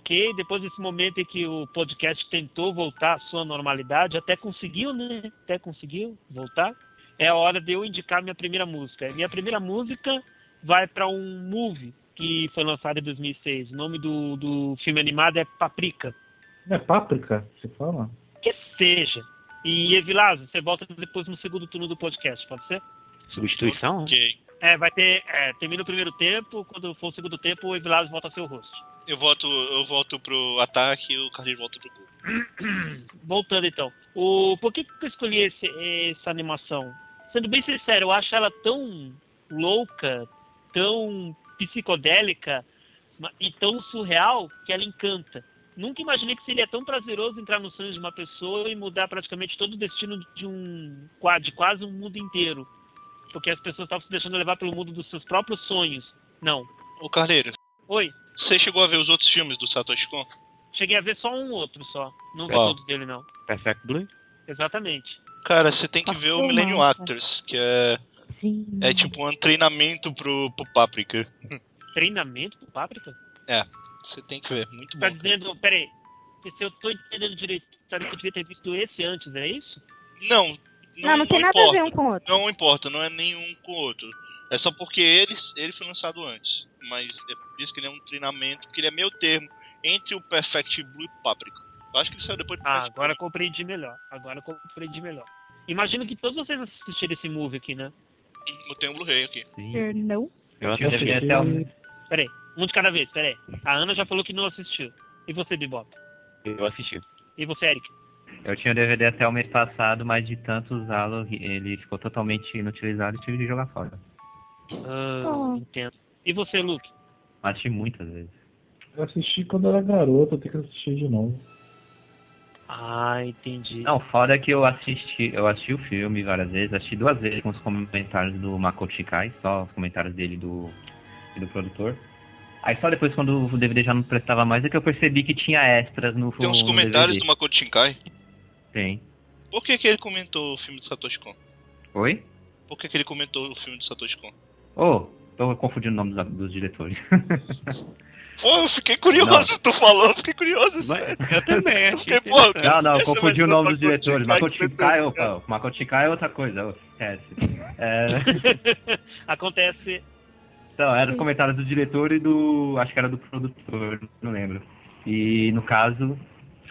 Ok, depois desse momento em que o podcast tentou voltar à sua normalidade, até conseguiu, né? Até conseguiu voltar. É a hora de eu indicar minha primeira música. Minha primeira música vai para um movie que foi lançado em 2006. O nome do, do filme animado é Paprika. É páprica, você fala? Que seja. E Evilásio, você volta depois no segundo turno do podcast, pode ser? Substituição? Ok. É, vai ter. É, termina o primeiro tempo, quando for o segundo tempo, o Evilásio volta a ser o host. Eu volto, eu volto pro ataque e o Carlinhos volta pro gol. [CLEARS THROAT] Voltando então. O, por que, que eu escolhi esse- essa animação? Sendo bem sincero, eu acho ela tão louca, tão psicodélica e tão surreal que ela encanta. Nunca imaginei que seria tão prazeroso entrar nos sonhos de uma pessoa e mudar praticamente todo o destino de um de quase um mundo inteiro. Porque as pessoas estavam se deixando levar pelo mundo dos seus próprios sonhos. Não. Ô Carleiro, Oi, você chegou a ver os outros filmes do Satoshi Kon? cheguei a ver só um outro só. Não vi todos dele não. Perfect Blue? Exatamente. Cara, você tem que ver o Millennium. Actors, que é, Sim. é tipo um treinamento pro, pro Paprika. Treinamento pro Páprica? Você tem que ver, muito Tá bom. dizendo, peraí, se eu tô entendendo direito, sabe que eu devia ter visto esse antes, é isso? Não, não, Não, não tem nada a ver um com o outro. Não importa, não é nenhum com o outro. É só porque ele, ele foi lançado antes. Mas é por isso que ele é um treinamento, porque ele é meio termo entre o Perfect Blue e o Paprika. Eu acho que ele saiu depois do Ah, Perfect agora eu compreendi melhor. Agora eu compreendi melhor. Imagino que todos vocês assistiram esse movie aqui, né? Blue. Eu tenho um Blu-ray aqui. Sim. Não. Eu assisti. assisti até o- Peraí, um de cada vez, peraí. A Ana já falou que não assistiu. E você, Bibop? Eu assisti. E você, Eric? Eu tinha o DVD até o mês passado, mas de tanto usá-lo, ele ficou totalmente inutilizado e tive de jogar fora. Ah, Oh. entendo. E você, Luke? Assisti muitas vezes. Eu assisti quando era garoto, eu tenho que assistir de novo. Ah, entendi. Não, foda é que eu assisti, eu assisti o filme várias vezes, assisti duas vezes com os comentários do Makoto Shikai, só os comentários dele do, e do produtor. Aí só depois, quando o DVD já não prestava mais, é que eu percebi que tinha extras no Tem uns no comentários DVD. do Makoto Shinkai. Tem. Por que, que ele comentou o filme do Satoshi Kon? Oi? Por que, que ele comentou o filme do Satoshi Kon? Ô, tô confundindo o nome dos, dos diretores. [LAUGHS] Pô, eu fiquei curioso, tu falou, eu fiquei curioso, Mas sério. eu também, Eu fiquei, pô, interessante. Não, não, eu confundi o nome dos diretores. Shikai, meteu- opa, [LAUGHS] Makoto Shikai é outra coisa, esquece. É, [LAUGHS] Acontece. então, era os comentários do diretor e do. Acho que era do produtor, não lembro. E no caso,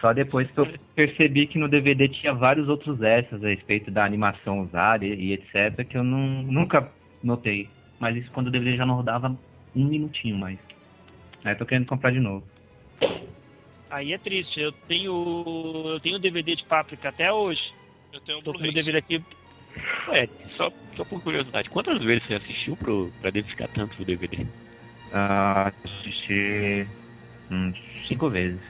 só depois que eu percebi que no DVD tinha vários outros extras a respeito da animação usada e, e etc, que eu não, nunca notei. Mas isso quando o DVD já não rodava um minutinho mais. Aí eu tô querendo comprar de novo. Aí é triste. Eu tenho. Eu tenho DVD de Páprica até hoje. Eu tenho um Tô com o. DVD aqui. Ué, só, só por curiosidade, quantas vezes você assistiu pro, pra identificar tanto o DVD? Ah, assisti uns cinco vezes.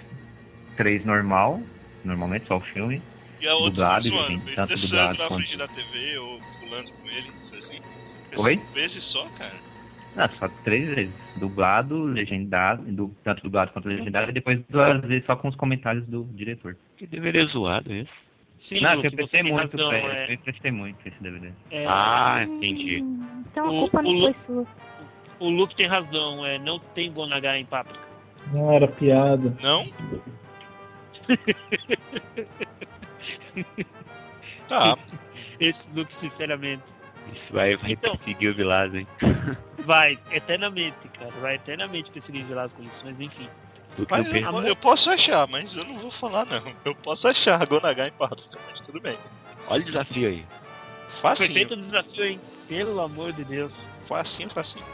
Três normal, normalmente só o filme. E a outra Dublado, zoando, gente, tanto dublado na quanto- frente da TV ou pulando com ele, não sei assim. Oi? Vezes só, cara. Ah, só três vezes. Dublado, legendado, du- tanto dublado quanto legendado, e depois duas vezes só com os comentários do diretor. Que DVD zoado esse. Sim, Não, eu você prestei muito, razão, velho. é- Eu prestei muito esse DVD. é- Ah, entendi. Então a O- culpa o não Lu- foi sua. O Luke tem razão, é, não tem Gonagá em Páprica. Não era piada. Não? [LAUGHS] Tá. Esse Luke, sinceramente. Isso vai, vai Então. perseguir o Vilas, hein? [LAUGHS] Vai, eternamente, cara. Vai eternamente perseguir Vilas com isso, mas enfim. Mas eu eu, penso- eu posso achar, mas eu não vou falar não. Eu posso achar Gonagai em Páprica, mas tudo bem. Olha o desafio aí. Foi feito Facinho, o desafio, hein? Pelo amor de Deus. facinho, facinho.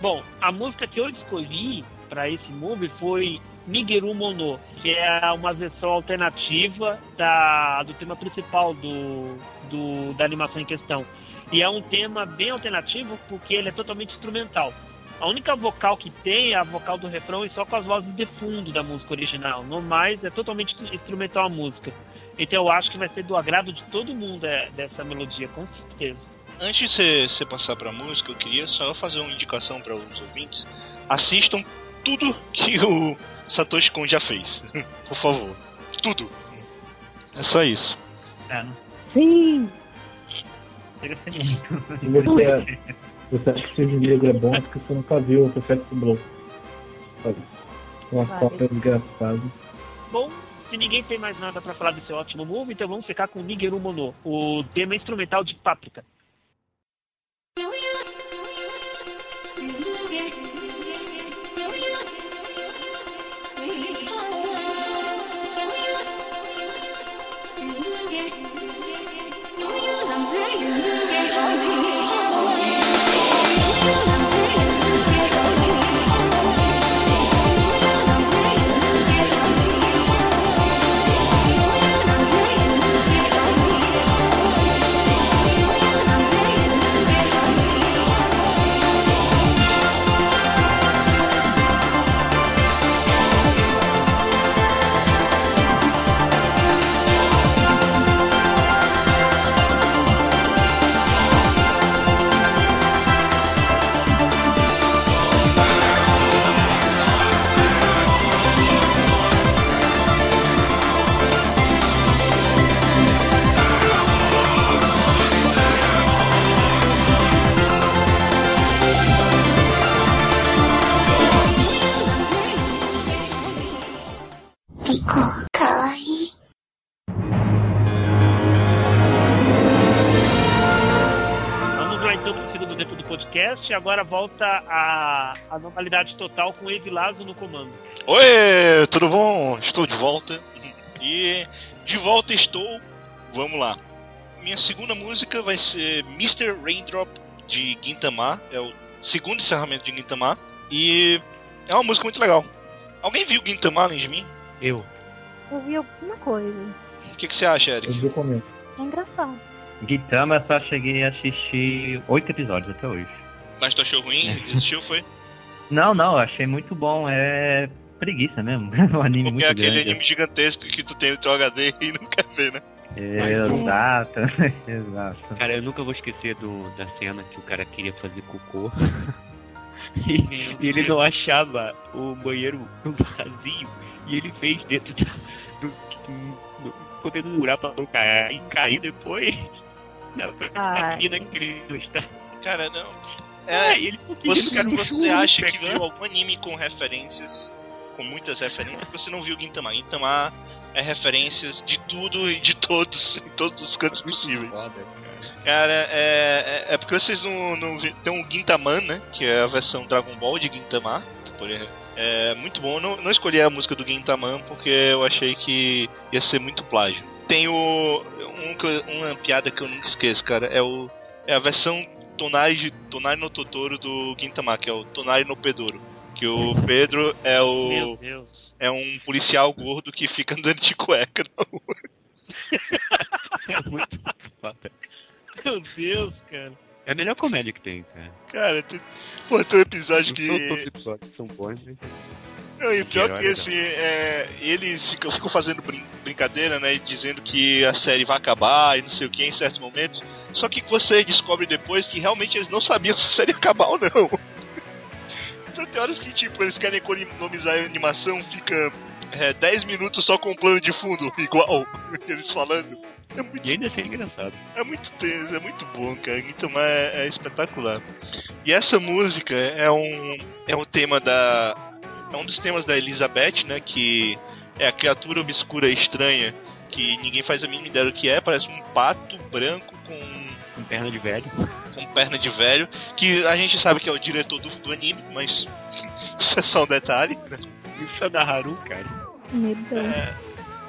Bom, a música que eu escolhi para esse movie foi Migeru Mono, que é uma versão alternativa da, do tema principal do, do, da animação em questão. E é um tema bem alternativo porque ele é totalmente instrumental. A única vocal que tem é a vocal do refrão e só com as vozes de fundo da música original. No mais, é totalmente instrumental a música. Então eu acho que vai ser do agrado de todo mundo é, dessa melodia, com certeza. Antes de você, passar pra música, eu queria só fazer uma indicação para os ouvintes. Assistam tudo que o Satoshi Kon já fez. [LAUGHS] Por favor. Tudo. É só isso. É, não- Sim! Chega a ser muito. Se você, acha que Cisne Negro é bom, é porque você nunca viu o Perfect Blow. Uma Vale. cópia desgraçada. Bom, se ninguém tem mais nada pra falar desse ótimo movie, então vamos ficar com Nigeru Mono, o tema instrumental de Páprica. Agora volta a, a normalidade total com o Evilazo no comando. Oi, tudo bom? Estou de volta. E de volta estou. Vamos lá. Minha segunda música vai ser Mr. Raindrop de Gintama. É o segundo encerramento de Gintama. E é uma música muito legal. Alguém viu Gintama além de mim? Eu. Eu vi alguma coisa. O que, que você acha, Eu Eric? vi o começo. É engraçado. Gintama eu só cheguei a assistir oito episódios até hoje. Mas tu achou ruim? Desistiu, foi? Não, não, eu achei muito bom. É preguiça mesmo. [LAUGHS] um anime Porque muito é aquele grande. anime gigantesco que tu tem no teu HD [LAUGHS] e não quer ver, né? Exato, [LAUGHS] exato. Cara, eu nunca vou esquecer do, da cena que o cara queria fazer cocô. e, e ele não achava o banheiro vazio. E ele fez dentro da, do, do, podendo murar pra não cair e cair depois. Na Ah. aqui naquele. Cara, não. É, É, ele você, você acha que viu algum anime com referências, com muitas referências, você não viu Gintama. Gintama é referências de tudo e de todos, em todos os cantos possíveis. Cara, é, é, é porque vocês não, não Tem um Gintaman, né? Que é a versão Dragon Ball de Gintama. É muito bom. Não, não escolhi a música do Gintaman porque eu achei que ia ser muito plágio. Tem o. um uma piada que eu nunca esqueço, cara. É, o, é a versão Tonari, de, Tonari no Totoro do Gintama, que é o Tonari no Pedoro. Que o Pedro é Meu o. Deus. É um policial gordo que fica andando de cueca na rua. [LAUGHS] É muito foda. Meu Deus, cara. É a melhor comédia que tem, cara. Cara, tem, pô, tem um episódio Não todos os que. episódios são bons, mas Não, e pior Herói que legal. assim, é, eles ficam, ficam fazendo brin- brincadeira, né? e Dizendo que a série vai acabar e não sei o que em certos momentos. Só que você descobre depois que realmente eles não sabiam [LAUGHS] se a série ia acabar ou não. Então tem horas que, tipo, eles querem economizar a animação, fica é, 10 minutos só com o plano de fundo, [LAUGHS] igual eles falando. É muito E ainda assim é engraçado. é muito tenso, é muito bom, cara. Então é, é espetacular. E essa música é um é um tema da é um dos temas da Elizabeth, né, que é a criatura obscura estranha que ninguém faz a mínima ideia do que é, parece um pato branco Com perna de velho. com perna de velho, que a gente sabe que é o diretor do, do anime, mas isso [LAUGHS] é só um detalhe. né? Isso é da Haru, cara. Meu Deus.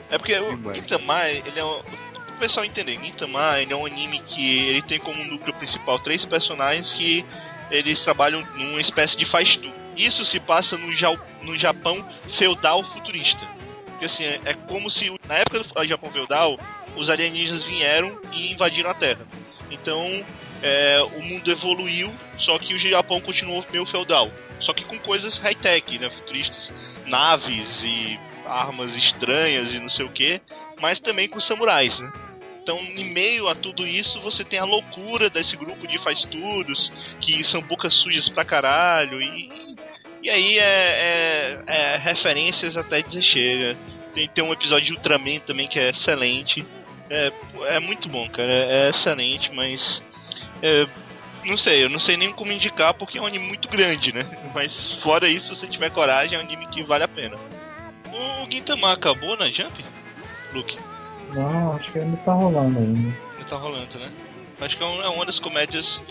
É porque o Demais. Gintama, ele é um. O pessoal entender, Gintama ele é um anime que ele tem como núcleo principal três personagens que eles trabalham numa espécie de faz tudo. Isso se passa no, Jau- no Japão feudal futurista. Porque assim, é, é como se na época do Japão feudal os alienígenas vieram e invadiram a Terra. Então é, o mundo evoluiu, só que o Japão continuou meio feudal. Só que com coisas high-tech, né? Futuristas, naves e armas estranhas e não sei o que, mas também com samurais, né? Então, em meio a tudo isso, você tem a loucura desse grupo de faz-tudos, que são bocas sujas pra caralho, e, e aí é, é- é referências até dizer chega. Tem, tem um episódio de Ultraman também que é excelente. É, é muito bom, cara. É excelente, mas. é, não sei, eu não sei nem como indicar porque é um anime muito grande, né? [LAUGHS] Mas fora isso, se você tiver coragem, é um anime que vale a pena. O Gintama acabou na Jump? Luke, Não, acho que ainda tá rolando ainda. não tá rolando, né? Acho que é é uma das comédias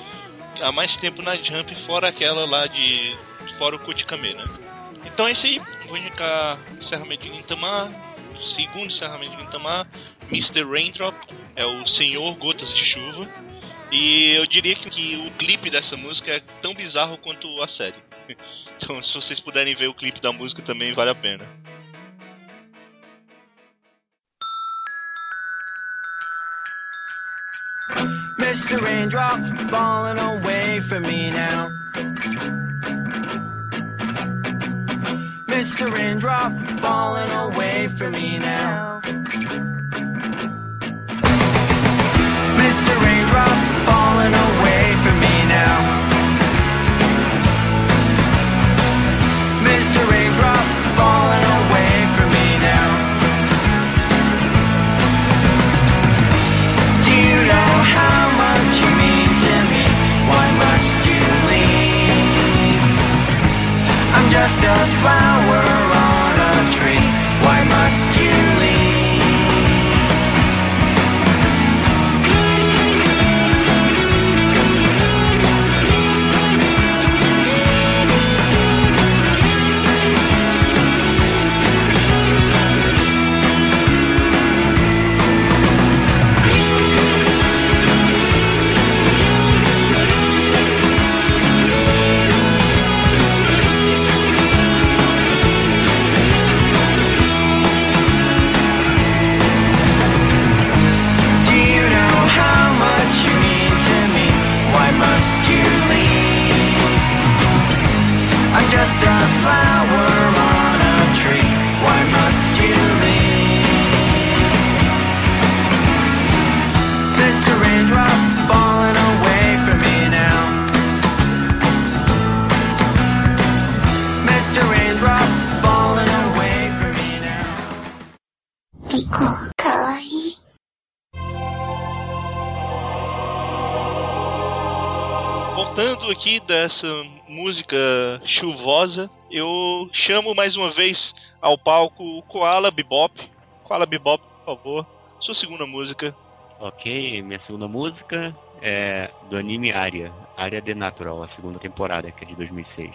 há mais tempo na Jump, fora aquela lá de. fora o Kotikame, né? Então é isso aí. Vou indicar encerramento de Gintama, segundo encerramento de Gintama, Mr. Raindrop, é o Senhor Gotas de Chuva. E eu diria que, o clipe dessa música é tão bizarro quanto a série. [LAUGHS] Então, se vocês puderem ver o clipe da música também, vale a pena. Mr. Raindrop falling away from me now. Mr. Raindrop falling away from me now. Chamo mais uma vez ao palco o Koala Bebop. Koala Bebop, por favor, sua segunda música. Ok, minha segunda música é do anime Aria, Aria The Natural, a segunda temporada, que é de 2006.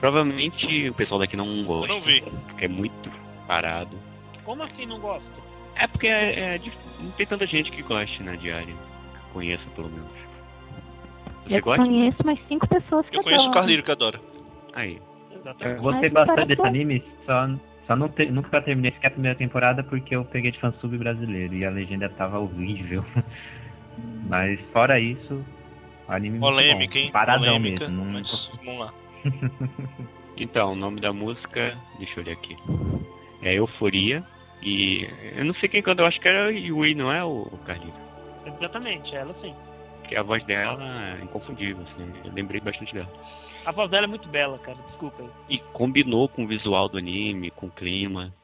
Provavelmente o pessoal daqui não Eu gosta, não vi. porque é muito parado. Como assim não gosta? É porque é, é não tem tanta gente que goste, né, de Aria. Que conheça, pelo menos. Você Eu gosta? conheço mais cinco pessoas que Eu conheço o adoram. Carlírio que adora. Aí. Gostei bastante desse anime, só, só não te- nunca terminei sequer a primeira temporada porque eu peguei de fansub brasileiro e a legenda tava horrível. [LAUGHS] Mas fora isso, o anime é muito Polêmica, bom. hein? Paradão Polêmica, mesmo. Não... mas vamos lá. [LAUGHS] Então, o nome da música, deixa eu olhar aqui. É Euforia. E eu não sei quem canta, eu acho que era Yui, não é o Carlinhos? Exatamente, ela sim. Porque a voz dela é inconfundível, assim, eu lembrei bastante dela. A voz dela é muito bela, cara, desculpa aí. E combinou com o visual do anime, com o clima.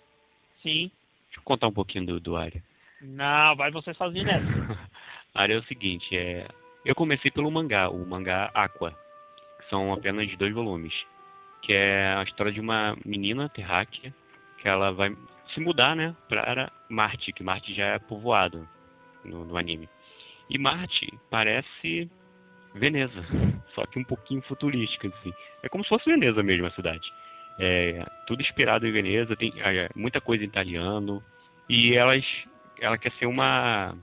Sim. Deixa eu contar um pouquinho do, do Arya. Não, vai você sozinho nessa. [LAUGHS] Arya é o seguinte, é... eu comecei pelo mangá, o mangá Aqua, que são apenas dois volumes. Que é a história de uma menina terráquea, que ela vai se mudar, né, para Marte, que Marte já é povoado no, no anime. E Marte parece Veneza, só que um pouquinho futurística, assim. É como se fosse Veneza mesmo a cidade. É tudo inspirado em Veneza, tem é, muita coisa em italiano. E elas, ela quer ser uma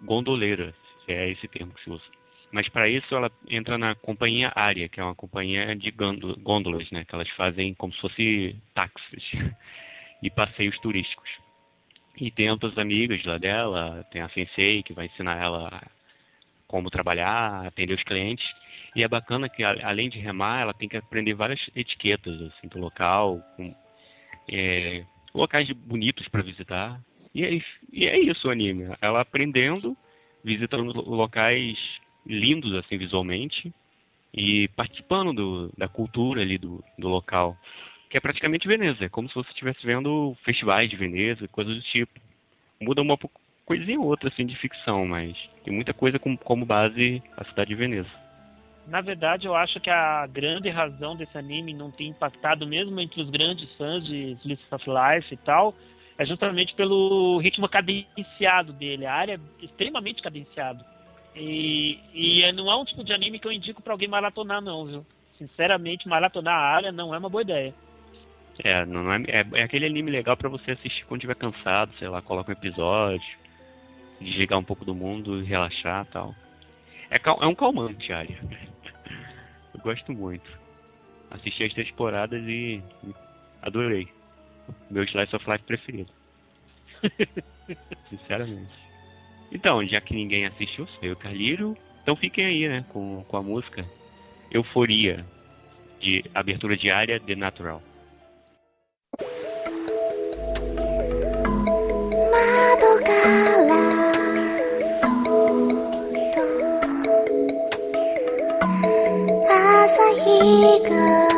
gondoleira, se é esse termo que se usa. Mas para isso ela entra na companhia Área, que é uma companhia de gôndolas, né? Que elas fazem como se fosse táxis [LAUGHS] e passeios turísticos. E tem outras amigas lá dela, tem a Sensei que vai ensinar ela como trabalhar, atender os clientes. E é bacana que além de remar, ela tem que aprender várias etiquetas assim do local, com, é, locais bonitos para visitar. E é, e é isso o anime. Ela aprendendo, visitando lo- locais lindos assim visualmente e participando do, da cultura ali do, do local, que é praticamente Veneza, é como se você estivesse vendo festivais de Veneza, coisas do tipo. Muda uma, coisinha ou outra assim de ficção, mas tem muita coisa com, como base a cidade de Veneza. Na verdade, eu acho que a grande razão desse anime não ter impactado mesmo entre os grandes fãs de Slice of Life e tal, é justamente pelo ritmo cadenciado dele. A área é extremamente cadenciado. E, e não é um tipo de anime que eu indico pra alguém maratonar, não, viu? Sinceramente, maratonar a área não é uma boa ideia. É, não é, é, é aquele anime legal pra você assistir quando estiver cansado, sei lá, coloca um episódio, desligar um pouco do mundo relaxar tal. É, cal- é um calmante, área. [LAUGHS] Eu gosto muito. Assisti as três temporadas e adorei. Meu Slice of Life preferido. [LAUGHS] Sinceramente. Então, já que ninguém assistiu, eu e então fiquem aí, né, com, com a música Euforia, de abertura diária The Natural. 下一个。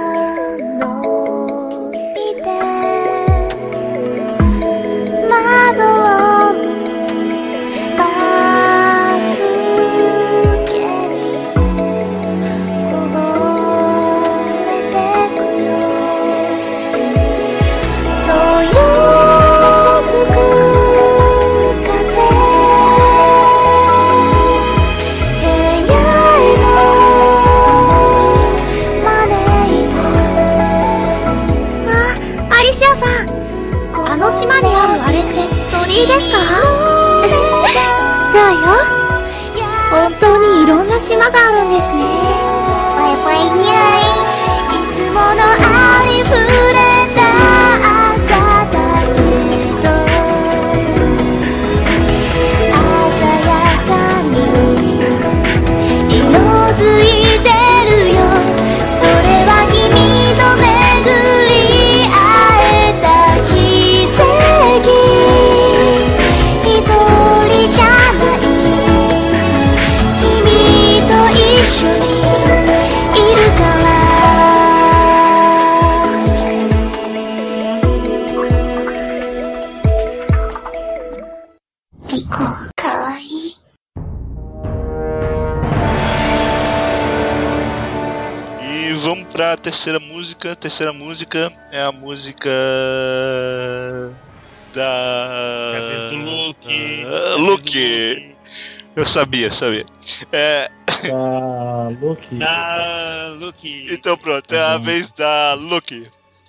Pra terceira música. Terceira música é a música da Cabeça do Luke. Ah, Luke. Eu sabia, sabia. É, Tá, Luke. Ah, Luke. então pronto, é a Uhum. vez da Luke.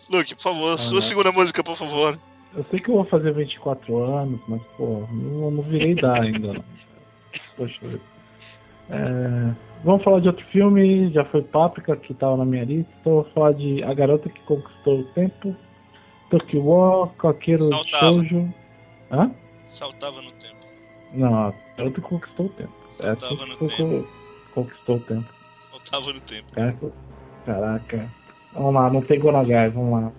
Luke, por favor, sua Uhum. segunda música, por favor. Eu sei que eu vou fazer 24 anos, mas, pô, não, não virei dar ainda. Não. Poxa vida. É, vamos falar de outro filme, já foi Páprica, que tava na minha lista. Então, vou falar de A Garota que Conquistou o Tempo, Tokyo War, Coqueiro Saltava. Shoujo. Hã? Saltava no tempo. Não, A Garota que Conquistou o Tempo. É Saltava no tempo. co- conquistou o tempo. Saltava no tempo. Caraca. Caraca. Vamos lá, não tem Gonagai, vamos lá.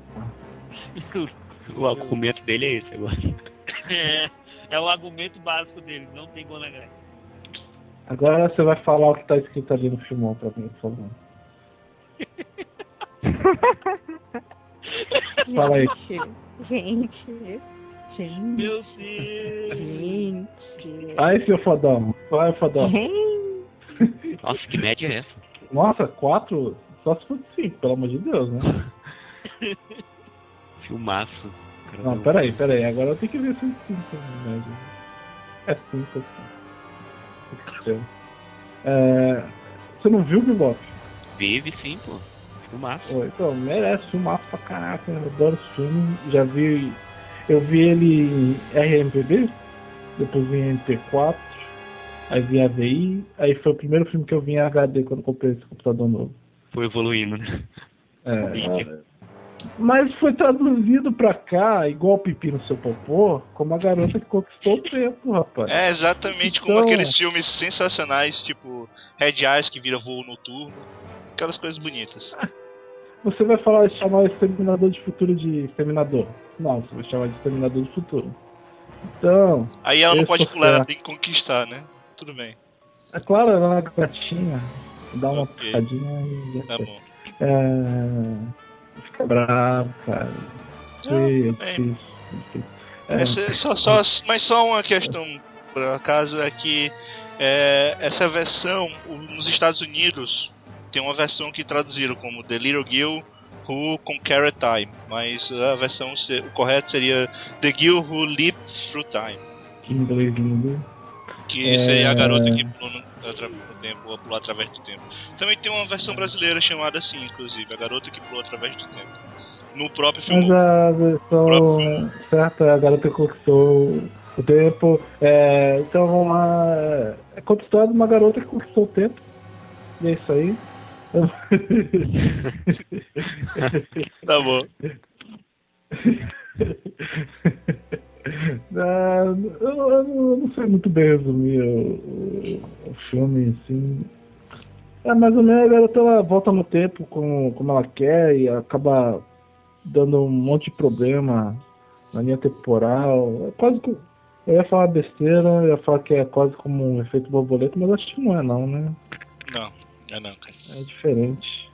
[LAUGHS] O argumento dele é esse agora. É, é o argumento básico dele, não tem Gonagai. Agora você vai falar o que tá escrito ali no filmão pra mim, por favor. [LAUGHS] Fala aí. Gente, gente, Meu Deus! gente. Aí, seu fodão. Vai, fodão. Gente. [LAUGHS] Nossa, que média é essa? Nossa, quatro? Só se for cinco, pelo amor de Deus, né? [LAUGHS] Filmaço. Não, peraí, peraí. Agora eu tenho que ver se é cinco, né? É cinco, assim. Ser. É... Você não viu, Bebop? Vive sim, pô. Filmaço. Pô, Então, merece filmaço pra caraca. Eu adoro esse filme. Já vi. Eu vi ele em RMPB, depois vi em MP4, aí vi AVI, aí foi o primeiro filme que eu vi em HD quando comprei esse computador novo. Foi evoluindo, né? É, mas foi traduzido pra cá, igual pipi no seu popô, como a garota que conquistou o tempo, rapaz. É exatamente como Então- aqueles filmes sensacionais, tipo Red Eyes que vira voo noturno. Aquelas coisas bonitas. [LAUGHS] Você vai falar chamar o Exterminador de Futuro de Exterminador. Não, você vai chamar de Exterminador de Futuro. Então, Aí ela não pode sou pular, ela certo. tem que conquistar, né? Tudo bem, é claro, ela é uma gatinha, dá uma Ok. piscadinha e tá foi. bom. É... Fica bravo, cara. É, é só, só, mas só uma questão por acaso, é que é, essa versão, nos Estados Unidos, tem uma versão que traduziram como The Little Girl Who Conquered Time, mas a versão o correto seria The Girl Who Leaped Through Time, Que inglês lindo. que É. seria a garota que pulou no, tempo, ou pulou através do tempo. Também tem uma versão brasileira chamada assim, inclusive, a garota que pulou através do tempo. No próprio filme. Mas a versão certa é a garota que conquistou o tempo. É, então vamos lá. É conta a história de uma garota que conquistou o tempo. E é isso aí. [LAUGHS] Tá bom. [LAUGHS] Ah, eu, eu- não sei muito bem resumir o, o- o filme, assim. É mais ou menos a garota ela volta no tempo como, como ela quer e acaba dando um monte de problema na linha temporal. É quase que. Eu ia falar besteira, eu ia falar que é quase como um efeito borboleta, mas acho que não é não, né? Não, é não, cara. É diferente.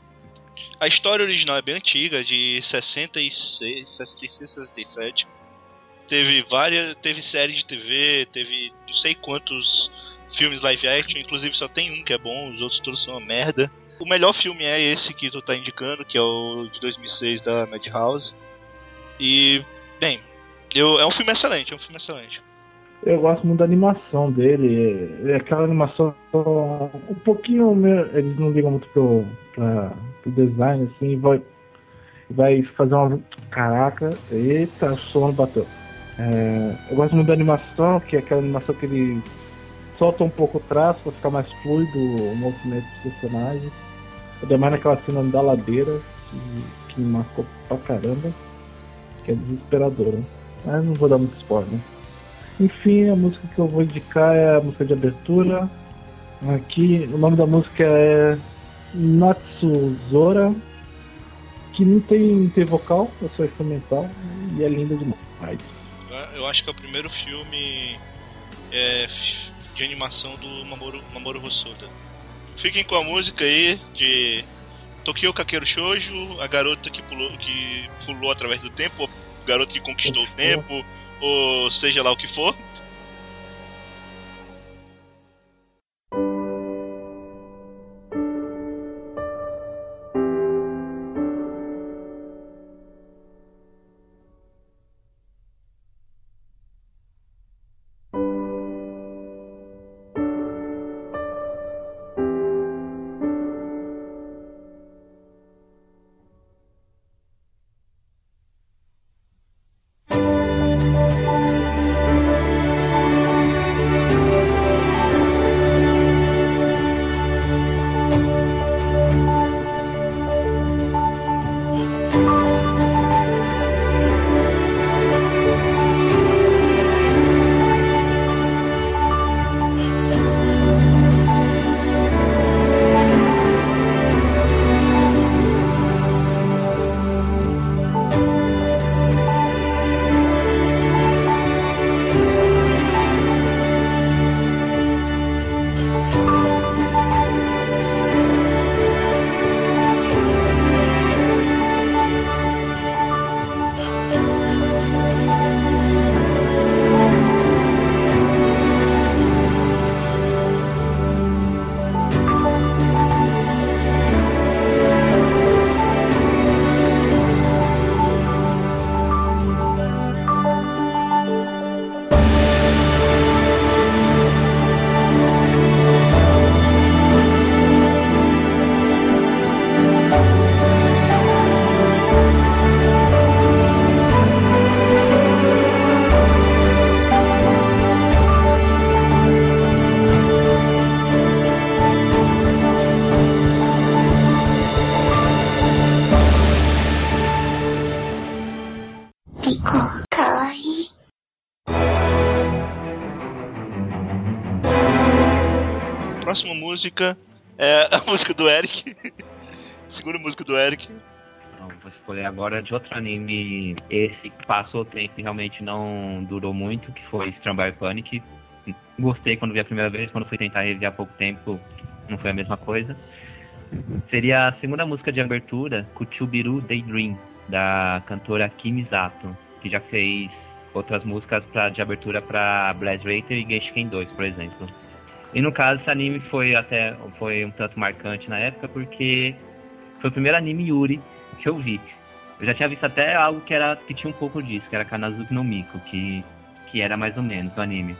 A história original é bem antiga, de 66, 66, 67. Teve várias, teve série de TV, teve não sei quantos filmes live action, inclusive só tem um que é bom, os outros todos são uma merda. O melhor filme é esse que tu tá indicando, que é o de 2006 da Madhouse. E, bem, eu, é um filme excelente, é um filme excelente. Eu gosto muito da animação dele. É é aquela animação um pouquinho. me- Eles não ligam muito pro, pra, pro design, assim. Vai, vai fazer uma. Caraca, eita, o sono bateu. É, eu gosto muito da animação, que é aquela animação que ele solta um pouco o traço pra ficar mais fluido o movimento dos personagens. Ainda mais naquela cena da ladeira, que, que me marcou pra caramba. Que é desesperadora. Mas não vou dar muito spoiler. Enfim, a música que eu vou indicar é a música de abertura. Aqui, o nome da música é Natsuzora, que não tem, tem vocal, é só instrumental e é linda demais. Eu acho que é o primeiro filme é, de animação do Mamoru, Mamoru Hosoda. Fiquem com a música aí de Tokyo Kakeru Shoujo, a garota que pulou, que pulou através do tempo, ou garota que conquistou o tempo, ou seja lá o que for. Música é [LAUGHS] a música do Eric. [LAUGHS] Segunda música do Eric. Vou escolher agora de outro anime. Esse que passou o tempo e realmente não durou muito, que foi Strambar Panic. Gostei quando vi a primeira vez, quando fui tentar rever há pouco tempo, não foi a mesma coisa. Seria a segunda música de abertura, Kuchubiru Daydream, da cantora Kimi Sato, que já fez outras músicas pra, de abertura pra Blast Rater e Genshin 2, por exemplo. E no caso, esse anime foi até foi um tanto marcante na época porque foi o primeiro anime Yuri que eu vi. Eu já tinha visto até algo que era que tinha um pouco disso, que era Kanazuki no Miko, que, que era mais ou menos o anime.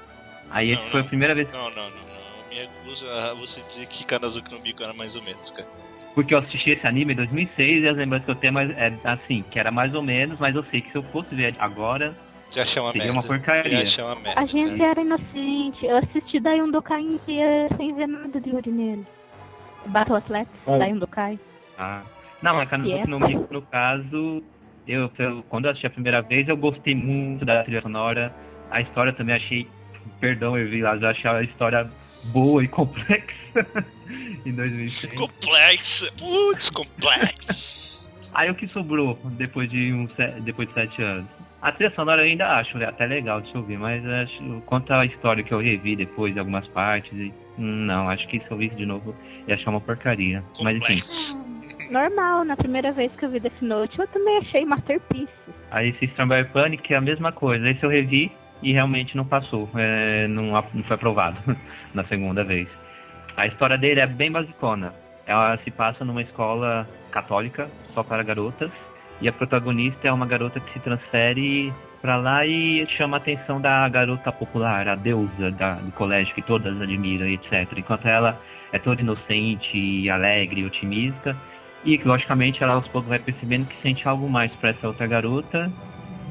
Aí esse Não, foi a primeira vez Não, não, não, não. Me recuso a você dizer que Kanazuki no Bico era mais ou menos, cara. porque eu assisti esse anime em 2006 e as lembranças que eu tenho é é assim, que era mais ou menos, mas eu sei que se eu fosse ver agora, Já achei uma Seria merda. uma porcaria. Uma merda. A gente cara. era inocente. Eu assisti Dayundokai inteira sem ver nada de Yuri nele. Battle Athletics, Olha. Dayundokai. Ah. Não, mas Yeah. no no caso, eu, eu- quando eu assisti a primeira vez, eu gostei muito da trilha sonora. A história também achei, perdão, eu vi lá, já achei a história boa e [LAUGHS] complexa em 2006. Complexa. Putz, complexo. Aí o que sobrou depois de um depois de sete anos? A trilha sonora eu ainda acho até legal de se ouvir, mas acho, quanto à história que eu revi depois de algumas partes, não, acho que se eu visse de novo ia achar uma porcaria. Mas enfim. Normal, na primeira vez que eu vi Death Note, eu também achei Masterpiece. Aí esse Strawberry Panic é a mesma coisa. Esse eu revi e realmente não passou. é, não, não foi aprovado [LAUGHS] na segunda vez. A história dele é bem basicona. Ela se passa numa escola católica, só para garotas. E a protagonista é uma garota que se transfere pra lá e chama a atenção da garota popular, a deusa da- do colégio que todas admiram, etc. Enquanto ela é toda inocente, alegre, otimista. E que, logicamente, ela aos poucos vai percebendo que sente algo mais pra essa outra garota.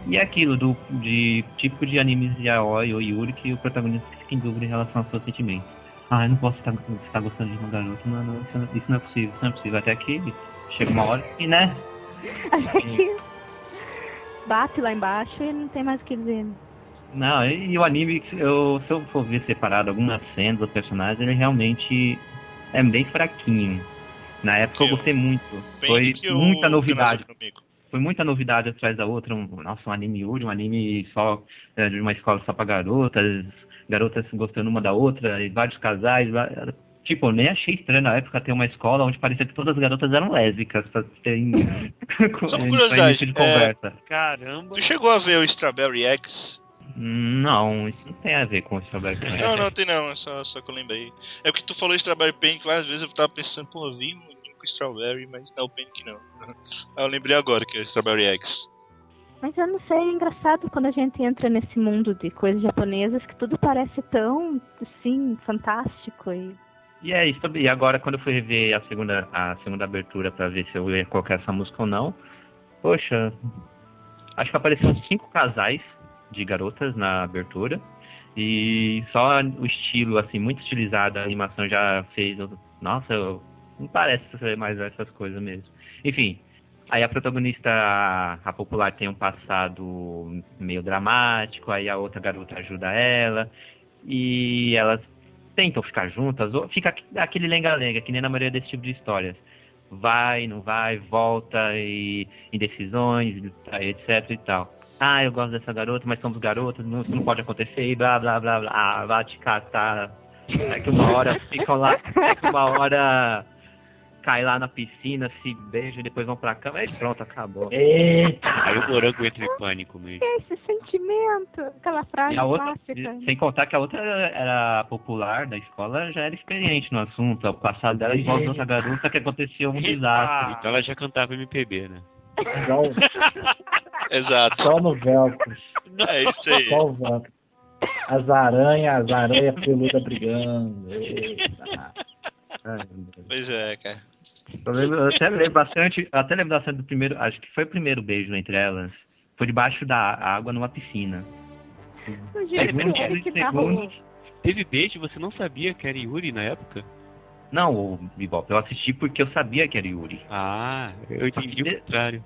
E é aquilo do de tipo de animes de Aoi ou Yuri que o protagonista fica em dúvida em relação aos seus sentimentos. Ah, eu não posso estar, estar gostando de uma garota, não, não- isso não é possível, isso não é possível. Até que chega uma hora e, né? A gente bate lá embaixo e não tem mais o que dizer. Não, e, e o anime, eu, se eu for ver separado algumas cenas ou personagens, ele realmente é bem fraquinho. Na época eu Eu- gostei muito. Foi muita novidade. Bico. foi muita novidade atrás da outra. Um, nossa, um anime Yuri, um anime só é, de uma escola só pra garotas, garotas gostando uma da outra, e vários casais. Tipo, eu nem achei estranho na época ter uma escola onde parecia que todas as garotas eram lésbicas, pra ter [LAUGHS] Só [LAUGHS] por in- curiosidade, é- conversa. Caramba. Tu chegou a ver o Strawberry X? Não, isso não tem a ver com o Strawberry Panic. Não, não tem não, é só, só que eu lembrei. É porque tu falou Strawberry Panic várias vezes, eu tava pensando, pô, eu vi um com Strawberry, mas não é o Panic não. Aí [LAUGHS] eu lembrei agora que é Strawberry X. Mas eu não sei, é engraçado quando a gente entra nesse mundo de coisas japonesas que tudo parece tão, assim, fantástico e... E é isso. E agora, quando eu fui rever a segunda, a segunda abertura pra ver se eu ia colocar essa música ou não, poxa, acho que apareceram cinco casais de garotas na abertura. E só o estilo, assim, muito estilizado, a animação já fez. Nossa, não parece ser mais essas coisas mesmo. Enfim, aí a protagonista, a popular, tem um passado meio dramático, aí a outra garota ajuda ela. E elas tentam ficar juntas, ou fica aqu- aquele lenga-lenga, que nem na maioria desse tipo de histórias. Vai, não vai, volta, e indecisões, etc e tal. Ah, eu gosto dessa garota, mas somos garotas, não, isso não pode acontecer, e blá, blá, blá, blá. Ah, vai te catar. É que uma hora ficam lá, é que uma hora cai lá na piscina, se beijam e depois vão pra cama, e pronto, acabou. Eita! Aí o morango entra em pânico mesmo. Esse sentimento, aquela frase outra, clássica. sem contar que a outra era popular da escola, já era experiente no assunto. O passado dela igual as outras garotas que acontecia um desastre. Então ela já cantava MPB, né? Só, [LAUGHS] Exato. só no velcro. É isso aí. Só o velcro. As aranhas, as aranhas peludas brigando. Eita. Pois é, cara. Eu, lembro- eu até lembro bastante, eu até lembro bastante do primeiro, acho que foi o primeiro beijo entre elas. Foi debaixo da água numa piscina. O É, jeito muito que segundo. narrou. Teve beijo, você não sabia que era Yuri na época? Não, o Bebop, eu assisti porque eu sabia que era Yuri. Ah, eu entendi o contrário.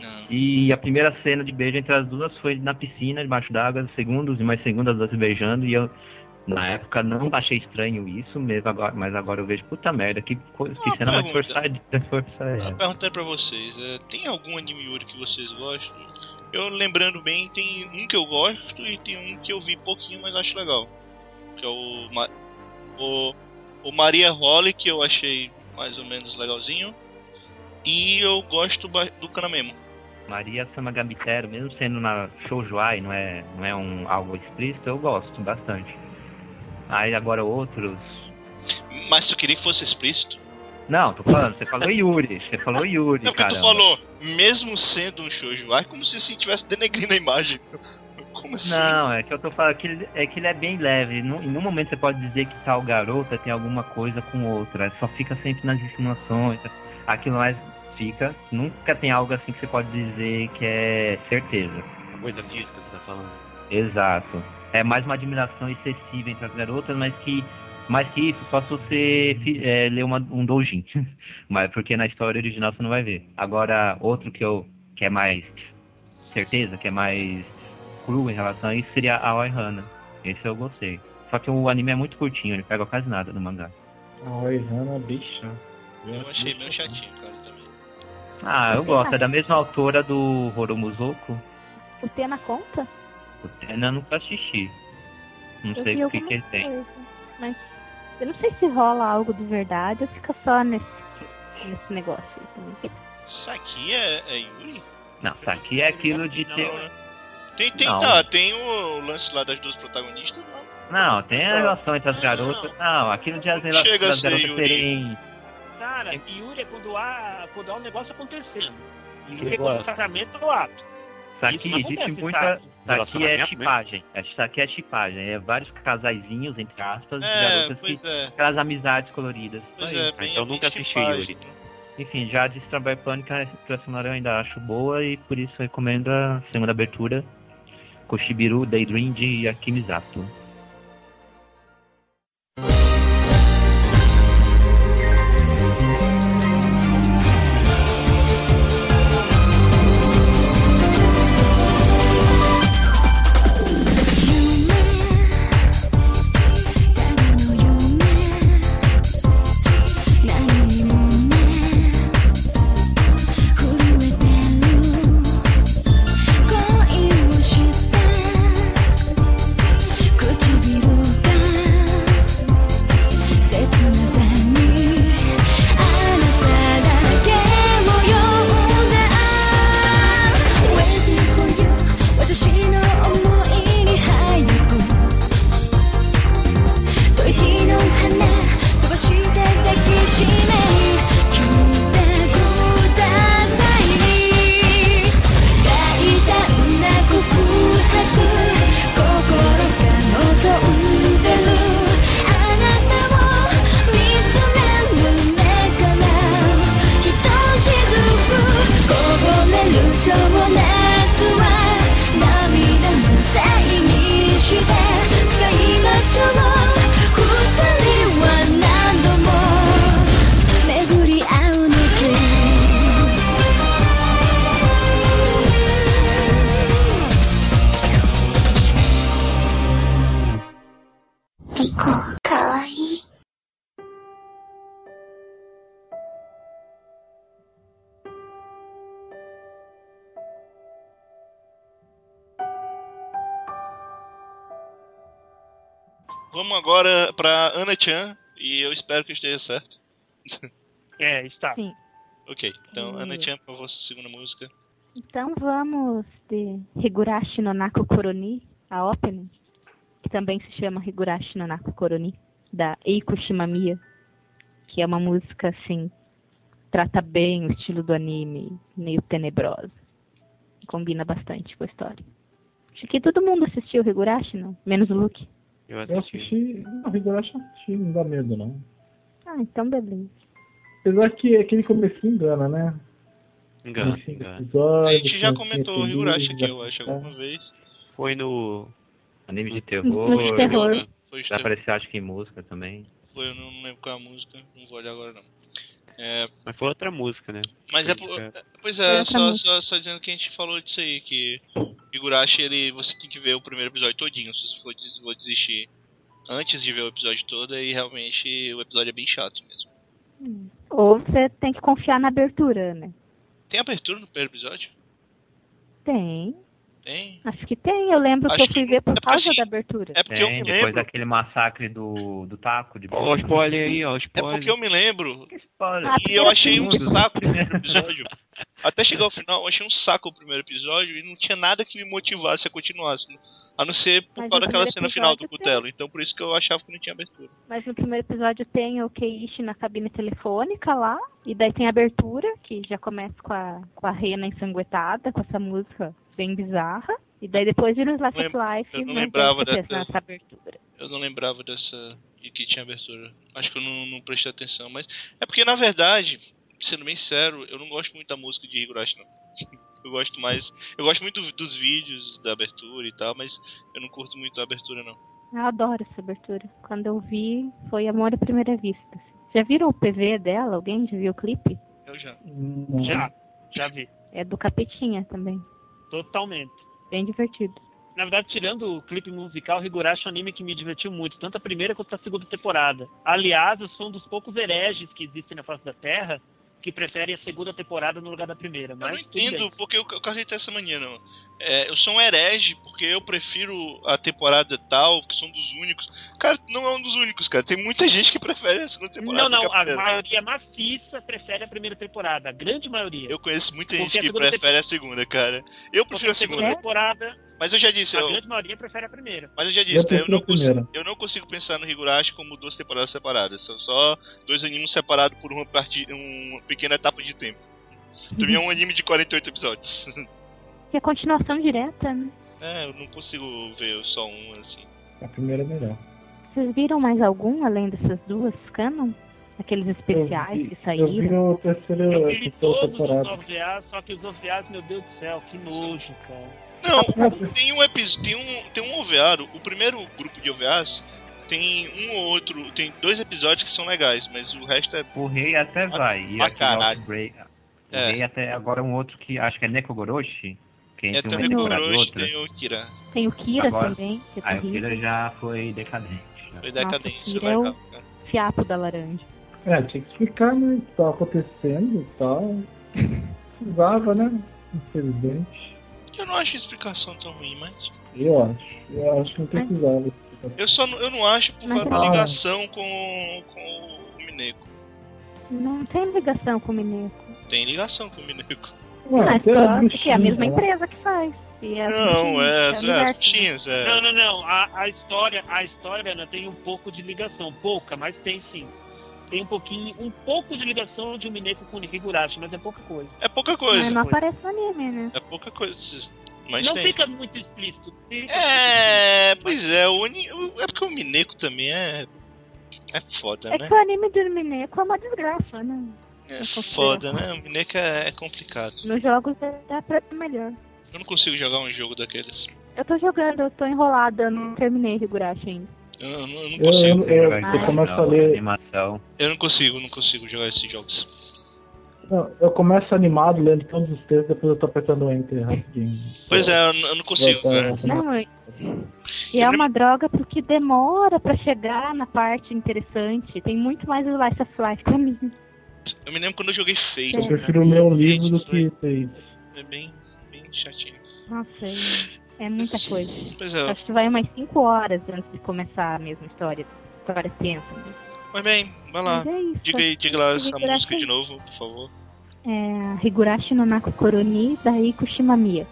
Não. E a primeira cena de beijo entre as duas foi na piscina, debaixo d'água, segundos e mais segundos as duas se beijando, e eu, na época, não achei estranho isso, mesmo agora, mas agora eu vejo, puta merda, que, coisa, que cena mais forçada. [LAUGHS] força é essa? perguntei pra vocês, é, tem algum anime Yuri que vocês gostam? Eu lembrando bem, tem um que eu gosto e tem um que eu vi pouquinho, mas acho legal. Que é o, Ma- o, o Maria Holly, que eu achei mais ou menos legalzinho. E eu gosto do Kanamemo. Maria Sama Gambitero, mesmo sendo na shoujoai, não é, não é um algo explícito, eu gosto bastante. Aí agora outros. Mas tu queria que fosse explícito? Não, tô falando, você falou Yuri, você falou Yuri, Não, porque cara. tu falou, mesmo sendo um shoujo, é como se assim tivesse denegrindo a imagem. [LAUGHS] Como assim? Não, é que eu tô falando que ele, é que ele é bem leve. Num, em nenhum momento você pode dizer que tal garota tem alguma coisa com outra. Só fica sempre nas insinuações. Aquilo mais fica. Nunca tem algo assim que você pode dizer que é certeza. Coisa física que você tá falando. Exato. É mais uma admiração excessiva entre as garotas, mas que mais que isso, só se você é, ler uma, um doujin. [LAUGHS] mas porque na história original você não vai ver. Agora, outro que eu que é mais certeza, que é mais cru em relação a isso, seria a Hana. Esse eu gostei. Só que o anime é muito curtinho, ele pega quase nada no mangá. A Oihana, bicha. Eu achei meio chatinho, cara, também. Ah, eu gosto. É da mesma autora do Horomuzoko. O tema conta? O Tena eu nunca assisti. Não Eu sei o que, que ele tem. coisa, Mas eu não sei se rola algo de verdade ou fica só nesse, nesse negócio também. Isso aqui é, é Yuri? Não, isso aqui é aquilo de ter. Não, né? Tem, tem, Não. tá, tem o lance lá das duas protagonistas, não. Não, tem a relação entre as garotas. Não, aquilo de as relações Chega a das ser garotas Yuri. serem. Cara, Yuri é quando há, quando há um negócio acontecendo. Yuri é quando o gosto. casamento é o ato. Isso aqui não existe muita. sabe? Isso aqui é chipagem. Isso aqui é chipagem. É vários casaizinhos, entre aspas, É, garotas que. é. Aquelas amizades coloridas. Pois é, bem, então bem nunca assisti chipagem. Yuri. Enfim, já de Strawberry Panic, a trilha sonora eu ainda acho boa e por isso recomendo a segunda abertura. Koshibiru, Daydream de Akimizato. Pra Ana Chan e eu espero que esteja certo. [LAUGHS] É, está. Sim. Ok, então Hum. Ana Chan, por favor, segunda música. Então vamos de Higurashi no Nako Koroni, a opening, que também se chama Higurashi no Nako Koroni, da Eiko Shimamiya, que é uma música assim, trata bem o estilo do anime, meio tenebrosa. Combina bastante com a história. Acho que todo mundo assistiu Higurashi, não? Menos o Luke. Eu Eu assisti. assisti. Não, Higurashi eu assisti, não dá medo não. Ah, então beleza. Apesar que aquele começo engana, né? Tem cinco engano. A gente já tem comentou feliz, Higurashi aqui, eu acho, tá. alguma vez. Foi no. Anime de No terror. de terror. Foi, foi, Já apareceu acho que em música também. foi, eu não lembro qual é a música, não vou olhar agora não. É, Mas foi outra música, né? mas é, é. pois é, só, só, só dizendo que a gente falou disso aí, que Higurashi, ele, você tem que ver o primeiro episódio todinho, se você for des- for desistir antes de ver o episódio todo, aí realmente o episódio é bem chato mesmo. Hum. Ou você tem que confiar na abertura, né? Tem abertura no primeiro episódio? Tem. Tem. Acho que tem. Eu lembro que Acho eu fui que- ver por é causa da abertura. É porque eu Tem, me depois lembro. daquele massacre do, do taco de Ó, spoiler aí, ó, o É spoiler. porque eu me lembro Que spoiler. Ah, e eu achei um saco o primeiro [LAUGHS] episódio. Até chegar ao final, eu achei um saco o primeiro episódio e não tinha nada que me motivasse a continuar. assim, A não ser por Mas causa daquela cena final do cutelo. Então por isso que eu achava que não tinha abertura. Mas no primeiro episódio tem o Keiichi na cabine telefônica lá, e daí tem a abertura, que já começa com a, com a rena ensanguentada, com essa música bem bizarra. E daí depois vira o of Lem- Life eu não tem lembrava dessa- abertura. Eu não lembrava dessa. de que tinha abertura. Acho que eu não, não prestei atenção. Mas é porque, na verdade, sendo bem sério, eu não gosto muito da música de Higurashi, não. [LAUGHS] Eu gosto mais. Eu gosto muito do- dos vídeos da abertura e tal, mas eu não curto muito a abertura, não. Eu adoro essa abertura. Quando eu vi, foi amor à primeira vista. Já viram o PV dela? Alguém já viu o clipe? Eu já. Não. Já, já vi. É do Capetinha também. Totalmente. Bem divertido. Na verdade, tirando o clipe musical, Higurashi é um anime que me divertiu muito, tanto a primeira quanto a segunda temporada. Aliás, eu sou um dos poucos hereges que existem na face da Terra que preferem a segunda temporada no lugar da primeira. Eu Mas não tudo entendo bem. porque eu, eu carreguei essa mania, não. É, eu sou um herege porque eu prefiro a temporada tal, que são dos únicos. Cara, não é um dos únicos, cara. Tem muita gente que prefere a segunda temporada. Não, não, a a maioria maciça prefere a primeira temporada, a grande maioria. Eu conheço muita gente a que prefere a segunda, cara. Eu prefiro a a segunda segunda. temporada, Mas eu já disse, a eu, grande maioria prefere a primeira. mas eu já Eu disse, né, eu, não consigo, eu não consigo pensar no Higurashi como duas temporadas separadas. São só dois animes separados por uma, parti uma pequena etapa de tempo. Pra mim é um [LAUGHS] anime de 48 episódios. E a continuação direta, né? é, eu não consigo ver só um assim. A primeira é melhor. Vocês viram mais algum além dessas duas canon? Aqueles especiais eu vi, que Eu vi saíram? a terceira, Eu vi todos os. OVAs, só que os OVAs, meu Deus do céu, que nojo, cara. Não, tem um episódio, tem um, tem um OVA, o primeiro grupo de OVAs tem um ou outro, tem dois episódios que são legais, mas o resto é O rei até vai. E pra aqui caralho. O É. rei até agora um outro que acho que é Nekogoroshi. Que é temporada e Kogoroshi, outra. tem o Kira. Tem o Kira Agora- também, que é Aí o. Kira já foi decadente. já. Foi decadência, Kira é o- legal. cara. Fiapo da laranja. É, tinha que explicar, né? O que tava acontecendo e tal. [LAUGHS] Precisava, né? Infelizmente. Eu não acho a explicação tão ruim, mas. Eu acho. Eu acho que não precisava. Eu só não, eu não acho por Mas causa da é- ligação com, com o Mineko. Não tem ligação com o Mineco. Tem ligação com o Mineko. Ué, Mas tem a só que é a mesma lá. empresa que faz. E é Não, é, é as, é, as universo. bichinhas, é. Não, não, não. A, a história, a história né, tem um pouco de ligação. Pouca, mas tem sim. Tem um pouquinho, um pouco de ligação de um Mineko com o Higurashi, mas é pouca coisa. É pouca Mas coisa. não aparece no anime, né? É pouca coisa. Mas não tem. fica muito explícito. Fica É, pois é, o é porque o Mineko também é. É foda, É né? que o anime do Mineco é uma desgraça, né? É foda, né? O Mineko é, é complicado. Nos jogos dá pra ser melhor. Eu não consigo jogar um jogo daqueles. Eu tô jogando, eu tô enrolada, eu não terminei Higurashi ainda. Eu, eu não- eu não consigo. eu, eu, Jogar eu começo a ler. Animação. Eu não consigo, não consigo jogar esses jogos. Não, eu começo animado lendo todos os textos, depois eu tô apertando o enter rapidinho. Pois é, eu, não- eu não consigo, cara. vai. Não, e é uma droga porque demora pra chegar na parte interessante. Tem muito mais Slice of Life pra mim. Eu me lembro quando eu joguei Fate. Eu É. prefiro ler um livro do que isso. É bem, bem chatinho. Nossa, é, é muita coisa. Pois é. Acho que vai umas 5 horas antes de começar a mesma história. História tensa. mesmo. Mas bem, vai lá. É. Diga aí, diga lá essa Higurashi- música de novo, por favor. É Higurashi no Naku Koroni da Iko Shimamiya.「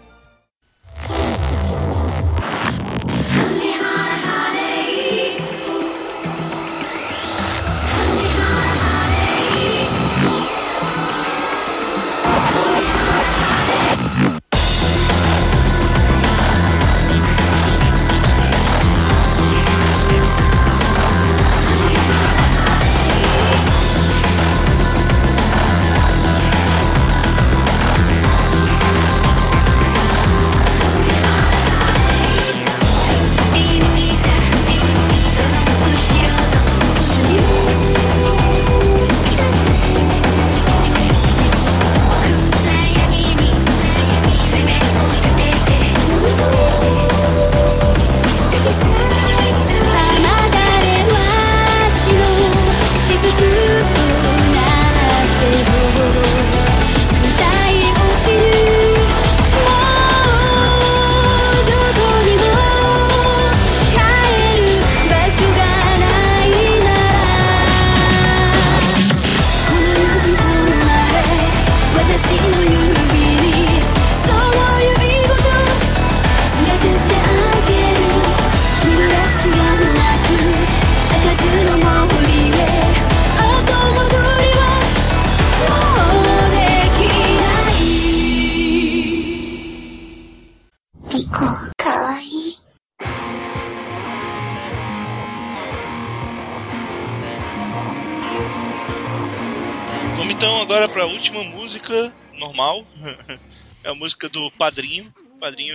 pra última música normal. [LAUGHS] é a música do Padrinho. Padrinho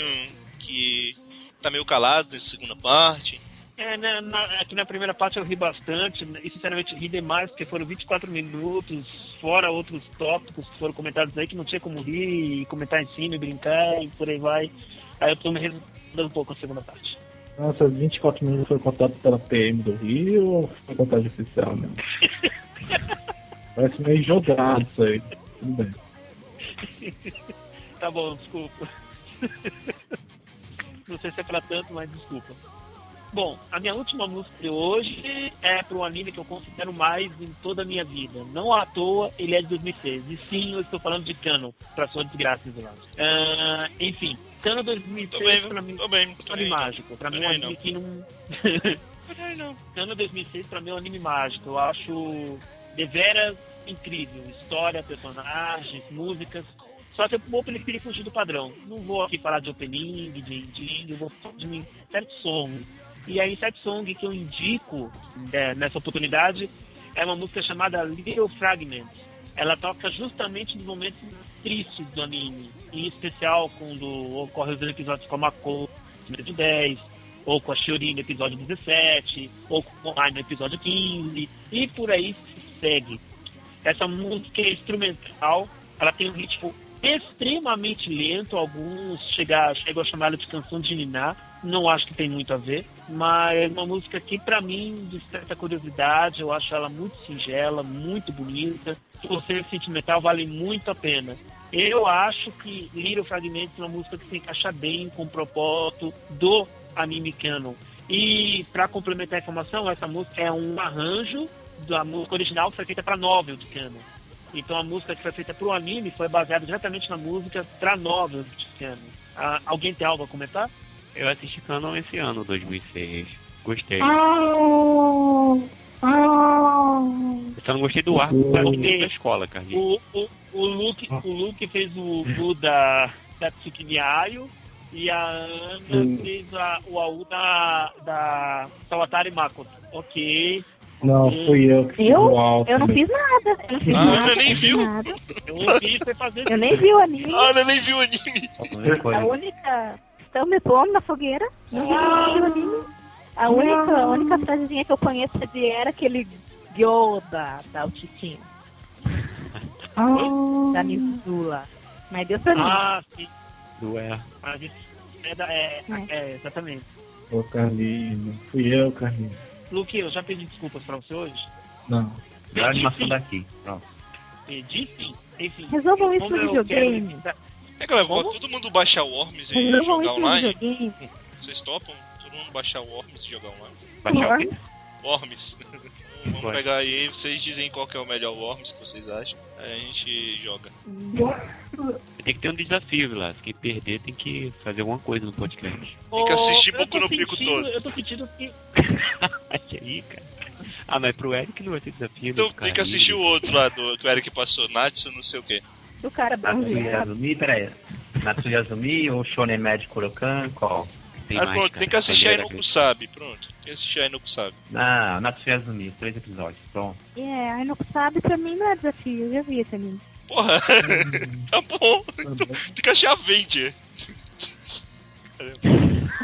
que tá meio calado nessa segunda parte. É, na, na, aqui na primeira parte eu ri bastante, e sinceramente ri demais, porque foram 24 minutos, fora outros tópicos que foram comentados aí, que não tinha como rir, e comentar em cima, e brincar, e por aí vai. Aí eu tô me resolvendo um pouco na segunda parte. Nossa, 24 minutos foi contado pela PM do Rio ou foi contagem oficial mesmo? [LAUGHS] Parece meio jogado isso aí. Tudo bem. [LAUGHS] Tá bom, desculpa. [LAUGHS] Não sei se é pra tanto, mas desculpa. Bom, a minha última música de hoje é para um anime que eu considero mais em toda a minha vida. Não à toa, ele é de 2006. E sim, eu estou falando de Kano, pra sua desgraça, Isolado. Ah, enfim, Kano Tô 2006 bem, pra mim é um anime mágico. Pra mim é um anime não. que não... Kano [LAUGHS] 2006 pra mim é um anime mágico. Eu acho deveras incrível. História, personagens, músicas. Só que eu vou preferir fugir do padrão. Não vou aqui falar de opening, de ending, eu vou falar de certo song. E a Inside Song que eu indico é, nessa oportunidade é uma música chamada Little Fragments. Ela toca justamente nos momentos tristes do anime. Em especial quando ocorre os episódios com a no episódio 10, ou com a Shiori no episódio 17, ou com a no episódio 15, e por aí se segue. Essa música é instrumental, ela tem um ritmo extremamente lento, alguns chega, chegam a chamá-la de canção de Niná, não acho que tem muito a ver, mas é uma música que pra mim desperta curiosidade, eu acho ela muito singela, muito bonita, se você é sentimental vale muito a pena. Eu acho que Little Fragments é uma música que se encaixa bem com o propósito do anime canon. E para complementar a informação, essa música é um arranjo da música original que foi feita para novel de canon. Então a música que foi feita para o anime foi baseada diretamente na música para novel de canon. Ah, alguém tem algo a comentar? Eu assisti Canon esse ano, 2006. Gostei. Eu só não gostei do arco da da escola, Carlinhos. O, o, o, Luke, o Luke fez o Blue da, da Tsukimi Ayo e a Ana Hum. fez a, o AU da, da Sawatari Makoto. Ok. Não, fui eu que o alto. Eu não fiz nada. Eu não fiz Ah, nada. Ana nem viu. nada. Eu ouvi você fazer Eu nem vi o anime. Ah, eu nem vi o anime. A única. Estão me pondo na fogueira. Não vi o anime. A única, a única frasezinha que eu conheço de era aquele Yoda da Altitinho, da Mizula. Mas deu pra mim. Ah, sim. Do é. É, da, é, é, exatamente. Ô, Carlinhos. Fui eu, Carlinhos. Luke, eu já pedi desculpas pra você hoje. Não. Melhor animação daqui. Pronto. Pedi sim. Enfim. Resolvam isso no videogame. quero- É, galera, Como? todo mundo baixar o Worms e Resolvam jogar online. Vocês topam? Todo mundo baixar o Worms e jogar online. Baixar o quê? Worms. [LAUGHS] Vamos Vai. pegar aí, vocês dizem qual que é o melhor Worms que vocês acham. Aí a gente joga. Tem que ter um desafio, Vilas. Quem perder tem que fazer alguma coisa no podcast. Tem que assistir Boku no Pico todo. Eu tô sentindo [LAUGHS] que. Aí, cara. Ah, mas pro Eric não vai ter desafio. Então né, tem que assistir o outro lá do que o Eric passou, Natsu, não sei o que. O cara brasileiro. Natsuyazumi, peraí. Natsuyazumi ou Shonen Mad Kurokan? Qual? Tem Ah, mais, pronto, cara. tem que assistir aí no Kusabi, pronto. Tem que assistir aí no Kusabi. Ah, Natsuyazumi, três episódios. Pronto. É, aí não sabe, pra mim não é desafio. Eu já vi esse anime. Porra, [LAUGHS] tá bom. Então, tem que achar Avenger.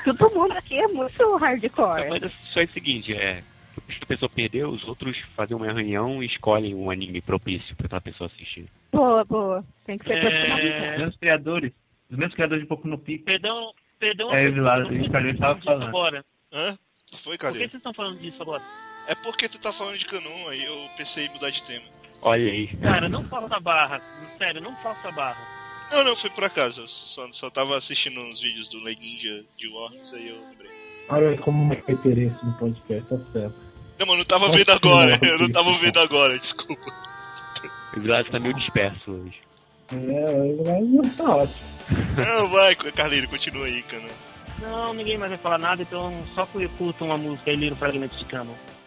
Todo mundo aqui é muito hardcore. Mas é só é o seguinte, é. Se a pessoa perder, os outros fazem uma reunião e escolhem um anime propício pra aquela pessoa assistir. Boa, boa. Tem que ser É, personalizado. Os mesmos criadores, os mesmos criadores de Boku no Pico. Perdão, perdão. É, eu tô- Vilas, eu tô a gente tava falando. Agora. Hã? Que foi, Por que vocês estão falando disso agora? É porque tu tá falando de canon, aí eu pensei em mudar de tema. Olha aí. Cara, não faça barra. Sério, não faça barra. Não, não, foi por acaso. Eu só, só tava assistindo uns vídeos do Leguinja de Worms, aí eu lembrei. Olha como é que é interesse no podcast, tá certo. Não, mano, eu não tava vendo agora. [LAUGHS] Eu não tava vendo agora, desculpa. O Vilas tá meio disperso hoje. É, mas tá ótimo. Não, vai, Carlinho, continua aí, cara. Não, ninguém mais vai falar nada, então só curtam a música e liram fragmentos de cama.「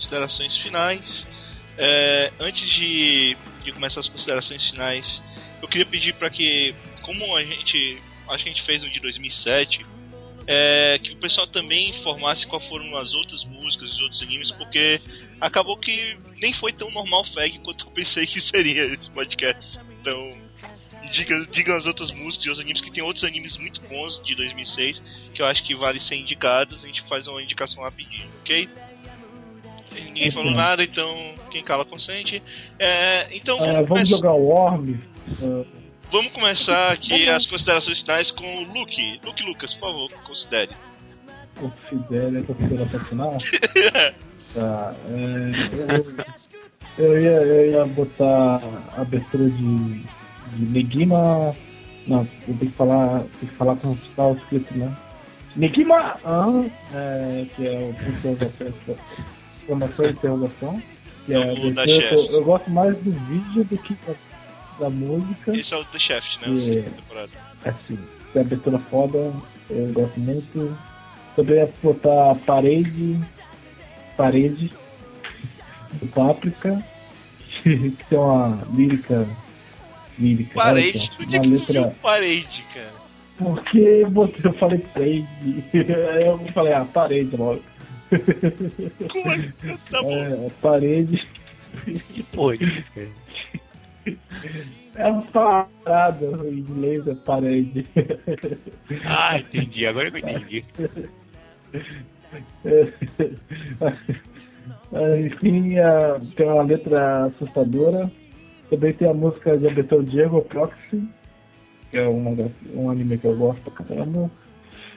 considerações finais. É, antes de, de começar as considerações finais, eu queria pedir para que, como a gente, acho que a gente fez no de 2007, é, que o pessoal também informasse quais foram as outras músicas, os outros animes, porque acabou que nem foi tão normal fag quanto eu pensei que seria esse podcast. Então, diga, digam as outras músicas e os animes, que tem outros animes muito bons de 2006, que eu acho que vale ser indicados. A gente faz uma indicação rapidinho, ok? Ninguém falou nada, então quem cala consente. É, então É, vamos, vamos começar- jogar Worms. é, vamos começar aqui as considerações finais com o Luke. Luke Lucas, por favor, considere. Considere a consideração final. [LAUGHS] Tá, é, eu, eu, ia, eu ia botar a abertura de, de Negima. Não, eu tenho que falar, tenho que falar como está o escrito, né? Negima! Ah, é, que é o exclamação e interrogação. É a O da eu, Chef. eu gosto mais do vídeo do que da, da música. Esse é o The Shaft, né? O É. temporada. Assim, é a abertura foda, eu gosto muito. Também ia botar a parede. Parede do Páprica. [LAUGHS] Que tem uma lírica. Lírica. olha Parede? é Uma letra. parede, cara? Porque eu falei parede. Aí [LAUGHS] eu falei, ah, parede logo. Como é? Tá bom. É, parede. Que porra disso, cara? É uma parada, em inglês é parede. Ah, entendi. Agora que eu entendi. É, Enfim, a- tem uma letra assustadora. Também tem a música de abertura Diego Proxy, que é uma, um anime que eu gosto pra caramba.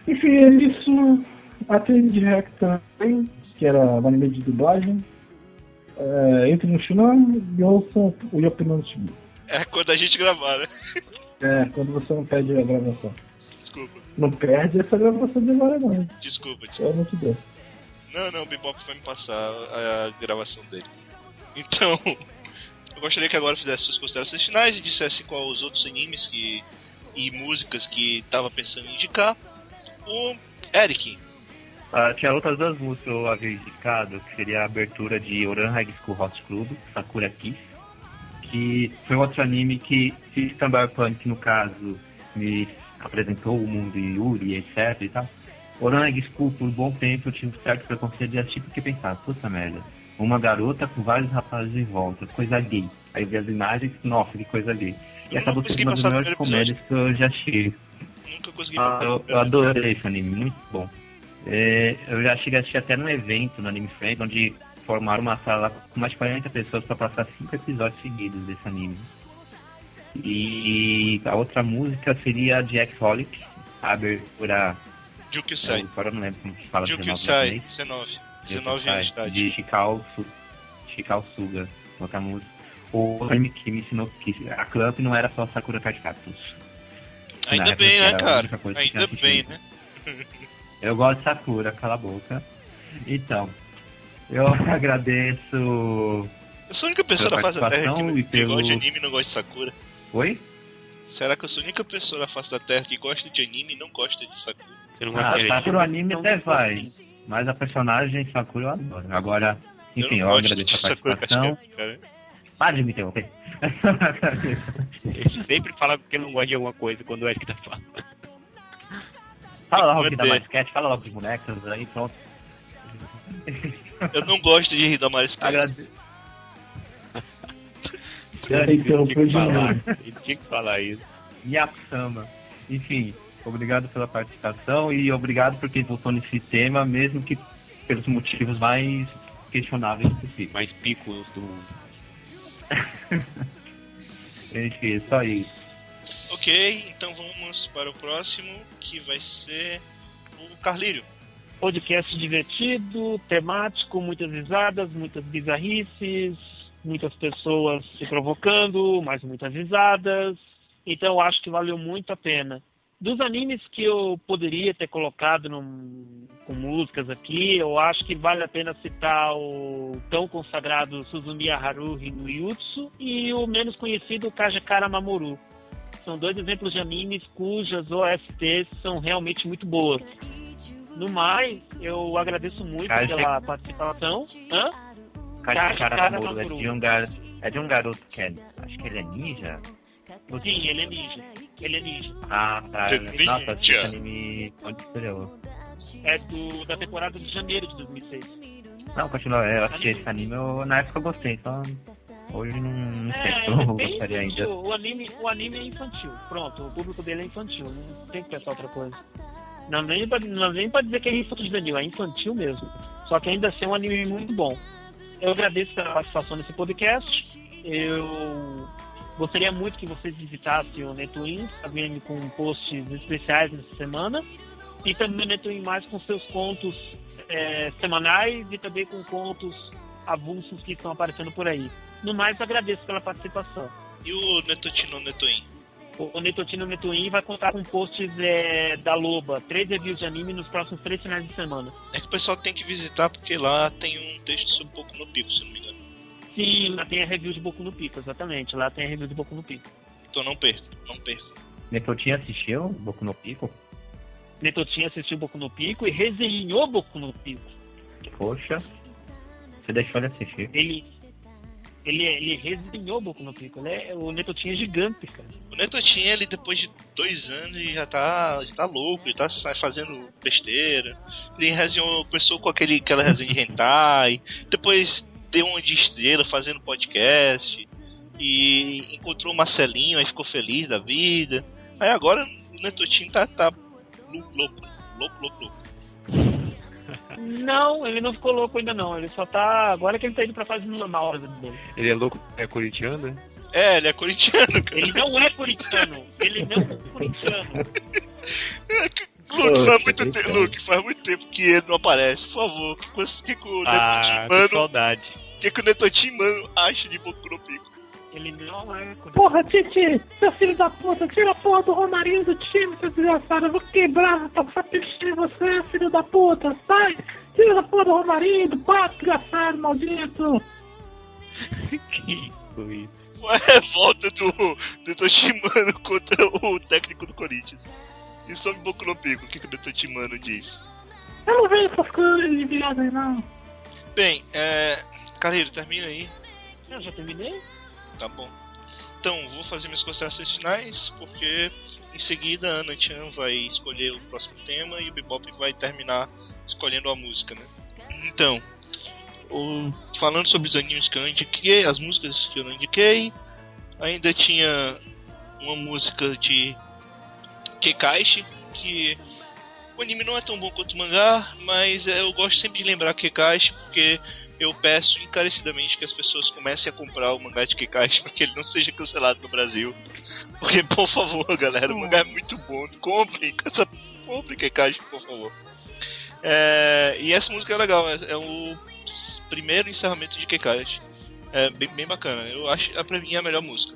Enfim, é isso. A de Hack também, que era um anime de dublagem. É, entre no Shunan e ouça o Yopinon Chibi. É quando a gente gravar, né? É, quando você não perde a gravação. Desculpa, Não perde essa gravação de agora não, desculpa, desculpa. pelo amor de Deus. Não, não, o Bebop vai me passar a, a gravação dele. Então, eu gostaria que agora fizesse suas considerações finais e dissesse quais os outros animes que, e músicas que estava pensando em indicar. O Eric, Ah, tinha outras duas músicas que eu havia indicado, que seria a abertura de Oran High School Hot Club, Sakura Kiss, que foi outro anime que, se Stambar Punk, no caso, me apresentou o mundo de Yuri, etc e tal. Oran High School, por um bom tempo, eu tive certo preconceito de assistir, porque pensava, puta merda, uma garota com vários rapazes em volta, coisa gay. Aí eu vi as imagens, nossa, que coisa gay. E Eu acabou sendo uma das melhores comédias que eu já assisti. nunca consegui Ah, passar. eu, eu adorei esse anime, muito bom. É, eu já cheguei a assistir até num evento no Anime Friends, onde formaram uma sala com mais de 40 pessoas para passar cinco episódios seguidos desse anime. E a outra música seria a de X-Holic, a abertura. Jukyu eu Sai. Agora eu não lembro como que fala 19 Sai, japonês. 19. de 19 anos de idade. De Shikao, Shikao Suga, outra música. O anime que me ensinou que a Clamp não era só Sakura Card Cactus. Ainda bem, né, cara? Ainda bem, né? [LAUGHS] Eu gosto de Sakura, cala a boca. Então, eu [LAUGHS] agradeço. Eu sou a única pessoa da face da Terra que, pelo- gosta de anime e não gosta de Sakura. Oi? Será que eu sou a única pessoa da face da Terra que gosta de anime e não gosta de Sakura? Você não Ah, Sakura o anime até vai. Mas a personagem Sakura eu adoro. Agora, enfim, eu, eu agradeço de a Sakura participação. Cara. Para de me interromper. Ele sempre fala que não gosta de alguma coisa quando o Eric tá falando. Fala logo que mais sketch, fala logo de bonecas aí, pronto. Eu não gosto de Hidamari Sky. Agradeço. [LAUGHS] Ele interrompeu de falar. tinha que falar isso. Yakusama. Enfim, obrigado pela participação e obrigado por quem voltou nesse tema, mesmo que pelos motivos mais questionáveis possíveis. Mais picos do mundo. [LAUGHS] Enfim, só isso. Ok, então vamos para o próximo, que vai ser o Carlírio. Podcast divertido, temático, muitas risadas, muitas bizarrices, muitas pessoas se provocando, mas muitas risadas. Então acho que valeu muito a pena. Dos animes que eu poderia ter colocado num- com músicas aqui, eu acho que vale a pena citar o tão consagrado Suzumiya Haruhi no Yutsu e o menos conhecido Kajakara Mamoru. São dois exemplos de animes cujas OSTs são realmente muito boas. No mais, eu agradeço muito Cara, pela participação. Hã? Cara, Cara, cara, cara, é de um gar... é de um garoto que é. Acho que ele é ninja. Sim, ele é ninja. Ele é ninja. Ah, tá. The Nossa, esse anime. Onde estreou? É do, da temporada de janeiro de 2006. Não, continua. Eu assisti esse anime, eu, na época eu gostei, só. Hoje não, não sei se É, bem gostaria ainda. infantil. O anime, o anime é infantil. Pronto, o público dele é infantil. Não tem que pensar outra coisa. Não nem pra, não nem pra dizer que é infantil juvenil, é infantil mesmo. Só que ainda assim é um anime muito bom. Eu agradeço pela participação nesse podcast. Eu gostaria muito que vocês visitassem o Netwin, também com posts especiais nessa semana. E também o Netwin mais com seus contos é, semanais e também com contos avulsos que estão aparecendo por aí. No mais, agradeço pela participação. E o Netotino Netoin? O o Netotino Netwin vai contar com posts é, da Loba, três reviews de anime nos próximos três finais de semana. É que o pessoal tem que visitar porque lá tem um texto sobre Boku no Pico, se não me engano. Sim, lá tem a review de Boku no Pico, exatamente. Lá tem a review de Boku no Pico. Então não perca, não perca. Netotinho assistiu Boku no Pico? Netotinho assistiu Boku no Pico e resenhou Boku no Pico. Poxa. Você deixou ele assistir. Ele, ele, ele resenhou Boku no Pico. É, o Netotinho é gigante, cara. O Netotinho, ele depois de dois anos, já tá, já tá louco, ele tá fazendo besteira. Ele resenhou, começou com aquele, aquela resenha de hentai, depois deu uma de estrela fazendo podcast, e encontrou o Marcelinho, aí ficou feliz da vida. Aí agora o Netotinho tá, tá louco, louco, louco, louco. Não, ele não ficou louco ainda não. Ele só tá. Agora que ele tá indo pra fase normal dele. Ele é louco, é corintiano, né? É, ele é corintiano, cara. Ele não é corintiano. Ele não é corintiano. [LAUGHS] Luke, Poxa, faz muito. Luke, faz muito tempo que ele não aparece. Por favor, o que, que, que, que o Ah, Netotinho, que mano, saudade. o que, que o Netotinho, mano, acha de Boku no Pico? Ele não é. Porra, Titi, seu filho da puta, tira a porra do Romarinho do time, seu desgraçado. Eu vou quebrar, passar peixe em você, filho da puta. Sai, tira a porra do Romarinho, do pato, desgraçado, maldito. [LAUGHS] que foi isso? Uma revolta do Netotimano contra o técnico do Corinthians. E sobre Boku no Pico, o que, que o Netotimano diz? Eu não vejo essas coisas de aí, não. Bem, é. Carreiro, termina aí, Eu já terminei? Tá bom. Então, vou fazer minhas considerações finais, porque em seguida a Ana Chan vai escolher o próximo tema e o Bebop vai terminar escolhendo a música, né? Então, o- falando sobre os animes que eu indiquei, as músicas que eu indiquei, ainda tinha uma música de Kekaishi, que o anime não é tão bom quanto o mangá, mas eu gosto sempre de lembrar Kekaishi, porque eu peço encarecidamente que as pessoas comecem a comprar o mangá de Kekaishi para que ele não seja cancelado no Brasil. Porque, por favor, galera, o mangá é muito bom. Comprem, essa- [LAUGHS] comprem Kekaishi, por favor. É, e essa música é legal, é, é o primeiro encerramento de Kekaishi. É bem, bem bacana, eu acho, é, pra mim, é a melhor música.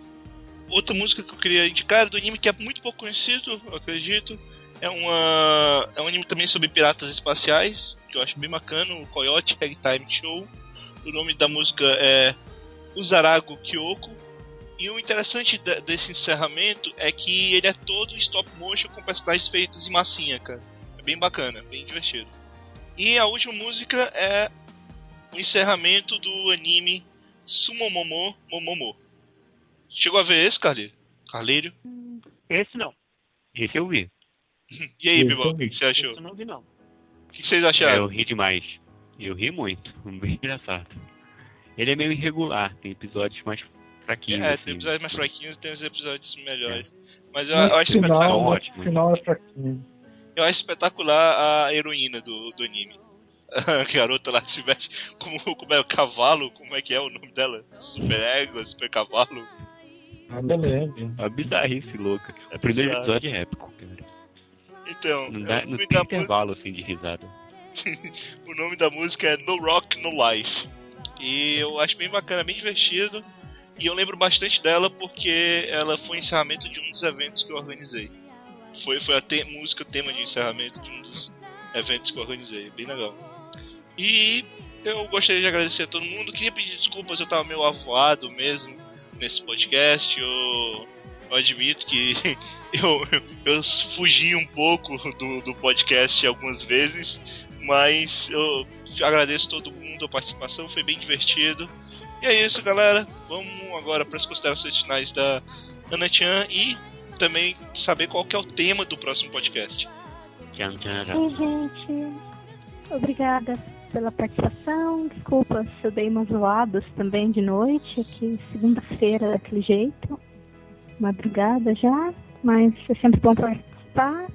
Outra música que eu queria indicar é do anime que é muito pouco conhecido, acredito. É, uma, é um anime também sobre piratas espaciais, que eu acho bem bacana, o Coyote Ragtime Show. O nome da música é Uzarago Kyoko. E o interessante de- desse encerramento é que ele é todo stop motion com personagens feitos em massinha, cara. É bem bacana, bem divertido. E a última música é o encerramento do anime Sumomomo Momomo. Chegou a ver esse, Carleiro? Carleiro? Esse não. Esse eu vi. [LAUGHS] E aí, Bibol, o que você achou? Esse eu não vi não. O que, vocês É, eu acharam? ri demais. Eu ri muito. [LAUGHS] Bem engraçado. Ele é meio irregular, tem episódios mais fraquinhos. É, assim. tem episódios mais fraquinhos e tem os episódios melhores. Mas eu, eu acho final, espetacular, ótimos. final é fraquinho. eu acho espetacular a heroína do, do anime. [LAUGHS] A garota lá que se veste como, como é o cavalo, como é que é o nome dela? Super égua, super cavalo. Nada leve. É uma bizarrice louca. É o primeiro bizarro. episódio é épico, cara. Então, Não, o, nome da música, intervalo assim de risada. [LAUGHS] o nome da música é No Rock No Life. E eu acho bem bacana, bem divertido. E eu lembro bastante dela porque ela foi encerramento de um dos eventos que eu organizei. Foi, foi a te- música tema de encerramento de um dos eventos que eu organizei. Bem legal. E eu gostaria de agradecer a todo mundo. Queria pedir desculpas, eu tava meio avoado mesmo nesse podcast. Eu Eu admito que [LAUGHS] eu, eu, fugi um pouco do, do podcast algumas vezes, mas eu agradeço todo mundo a participação, foi bem divertido. E é isso, galera. Vamos agora para as considerações finais da Ana Chan e também saber qual que é o tema do próximo podcast. Tchan, tchan. Oi, gente. Obrigada pela participação. Desculpa se eu dei umas zoadas também de noite, aqui segunda-feira daquele jeito. Madrugada já, mas é sempre bom participar.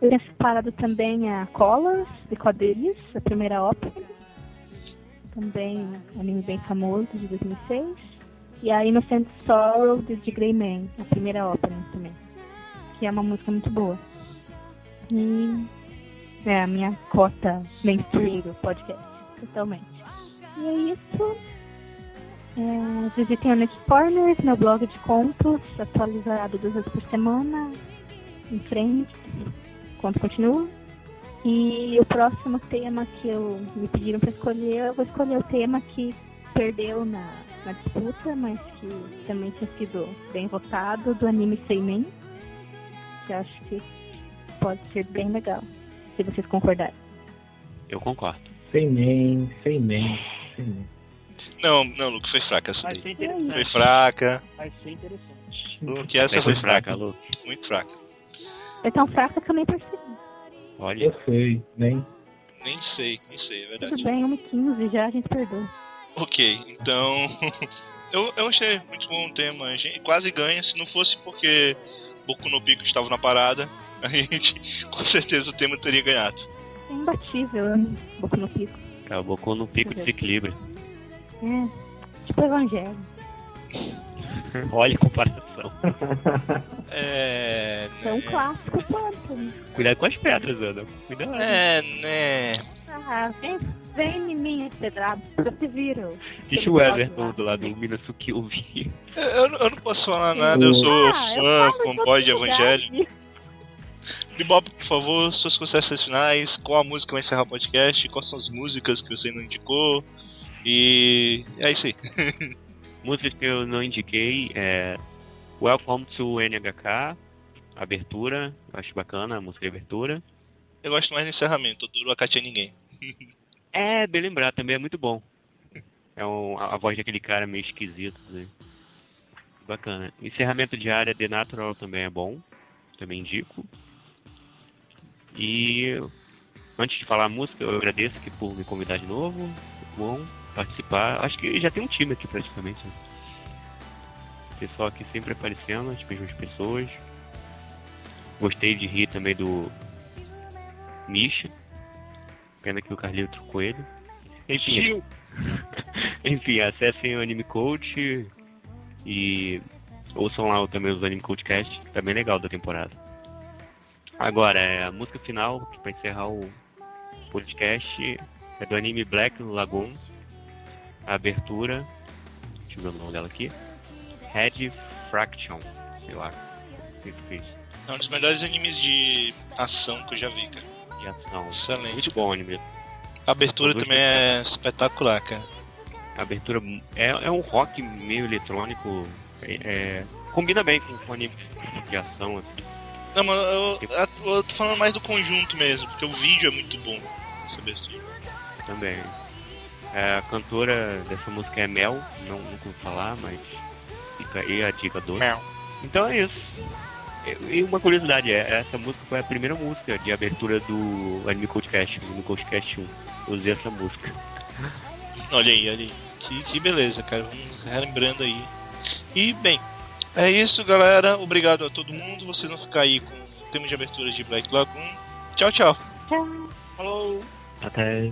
Eu tinha separado também a Colas, de Quadrilhas, a primeira ópera. Também um anime bem famoso de 2006. E a Innocent Sorrow de The Grey Man, a primeira ópera também. Que é uma música muito boa. E é a minha cota mainstream do podcast, totalmente. E é isso. É, visitem o Net Corners, meu blog de contos, atualizado duas vezes por semana. Em frente, conto continua. E o próximo tema que eu me pediram para escolher, eu vou escolher o tema que perdeu na, na disputa, mas que também tinha sido bem votado, do anime Seinen. Que eu acho que pode ser bem legal, se vocês concordarem. Eu concordo. Nem, sem nem. Não, não, Luke, foi fraca essa daí. Foi fraca. Vai ser interessante. Luke, essa foi foi fraca. fraca, Lu. Muito fraca. É tão fraca que eu nem percebi. Olha, Eu sei, nem. Nem sei, nem sei, é Tudo verdade. bem, 1h15 já, a gente perdoa. Ok, então. [LAUGHS] eu, eu achei muito bom o tema. A gente quase ganha. Se não fosse porque Boku no Pico estava na parada, [LAUGHS] a gente com certeza o tema teria ganhado. É imbatível, né? Boca no pico. acabou no pico de desequilíbrio. É, tipo evangelho. [LAUGHS] Olha a comparação. [LAUGHS] É. É um né? clássico quanto, né? Cuidado com as pedras, Ana. Cuidado. É, né? Ah, vem, vem em mim, pedrado. Eu te viro. Deixa o Everton do lado do Minasuki ouvir. Eu, eu não- eu não posso falar nada, eu sou Ah, fã, fanboy de. Evangelho. Bebop, por favor, suas considerações finais. Qual a música vai encerrar o podcast? Quais são as músicas que você não indicou? E é isso aí. [LAUGHS] Músicas que eu não indiquei é Welcome to NHK, abertura, eu acho bacana a música de abertura. Eu gosto mais do encerramento, do Wakati Ninguém. [LAUGHS] É, bem lembrar, também é muito bom. É um- a, a voz daquele cara meio esquisito. Né? Bacana. Encerramento de área The Natural também é bom. Também indico. E antes de falar a música, eu agradeço aqui por me convidar de novo. Muito bom participar. Acho que já tem um time aqui praticamente. Né? Pessoal aqui sempre aparecendo, as mesmas pessoas. Gostei de rir também do Misha. Pena que o Carlinho trocou ele. Enfim, [LAUGHS] enfim, acessem o Anime Coach e ouçam lá também os Anime Coach Cast, que tá bem legal da temporada. Agora, é, a música final, pra encerrar o podcast, é do anime Black Lagoon. A abertura, deixa eu ver o nome dela aqui. Head Fraction, sei lá. Fez. É um dos melhores animes de ação que eu já vi, cara. De ação. Excelente. Muito bom o anime. A abertura também é espetacular, cara. A abertura é, é um rock meio eletrônico. é- é- combina bem com com anime de ação, assim. Não, mas eu, eu, eu tô falando mais do conjunto mesmo, porque o vídeo é muito bom. Essa abertura. também. É, a cantora dessa música é Mel, não nunca ouvi falar, mas fica aí a dica doce. Então é isso. E uma curiosidade, é, essa música foi a primeira música de abertura do Anime Codecast, no Codecast 1. Eu usei essa música. [LAUGHS] Olha aí, olha aí. Que, que beleza, cara. Vamos relembrando aí. E, bem, é isso, galera. Obrigado a todo mundo. Vocês vão ficar aí com o tema de abertura de Black Lagoon. Tchau, tchau. Tchau. Falou. Até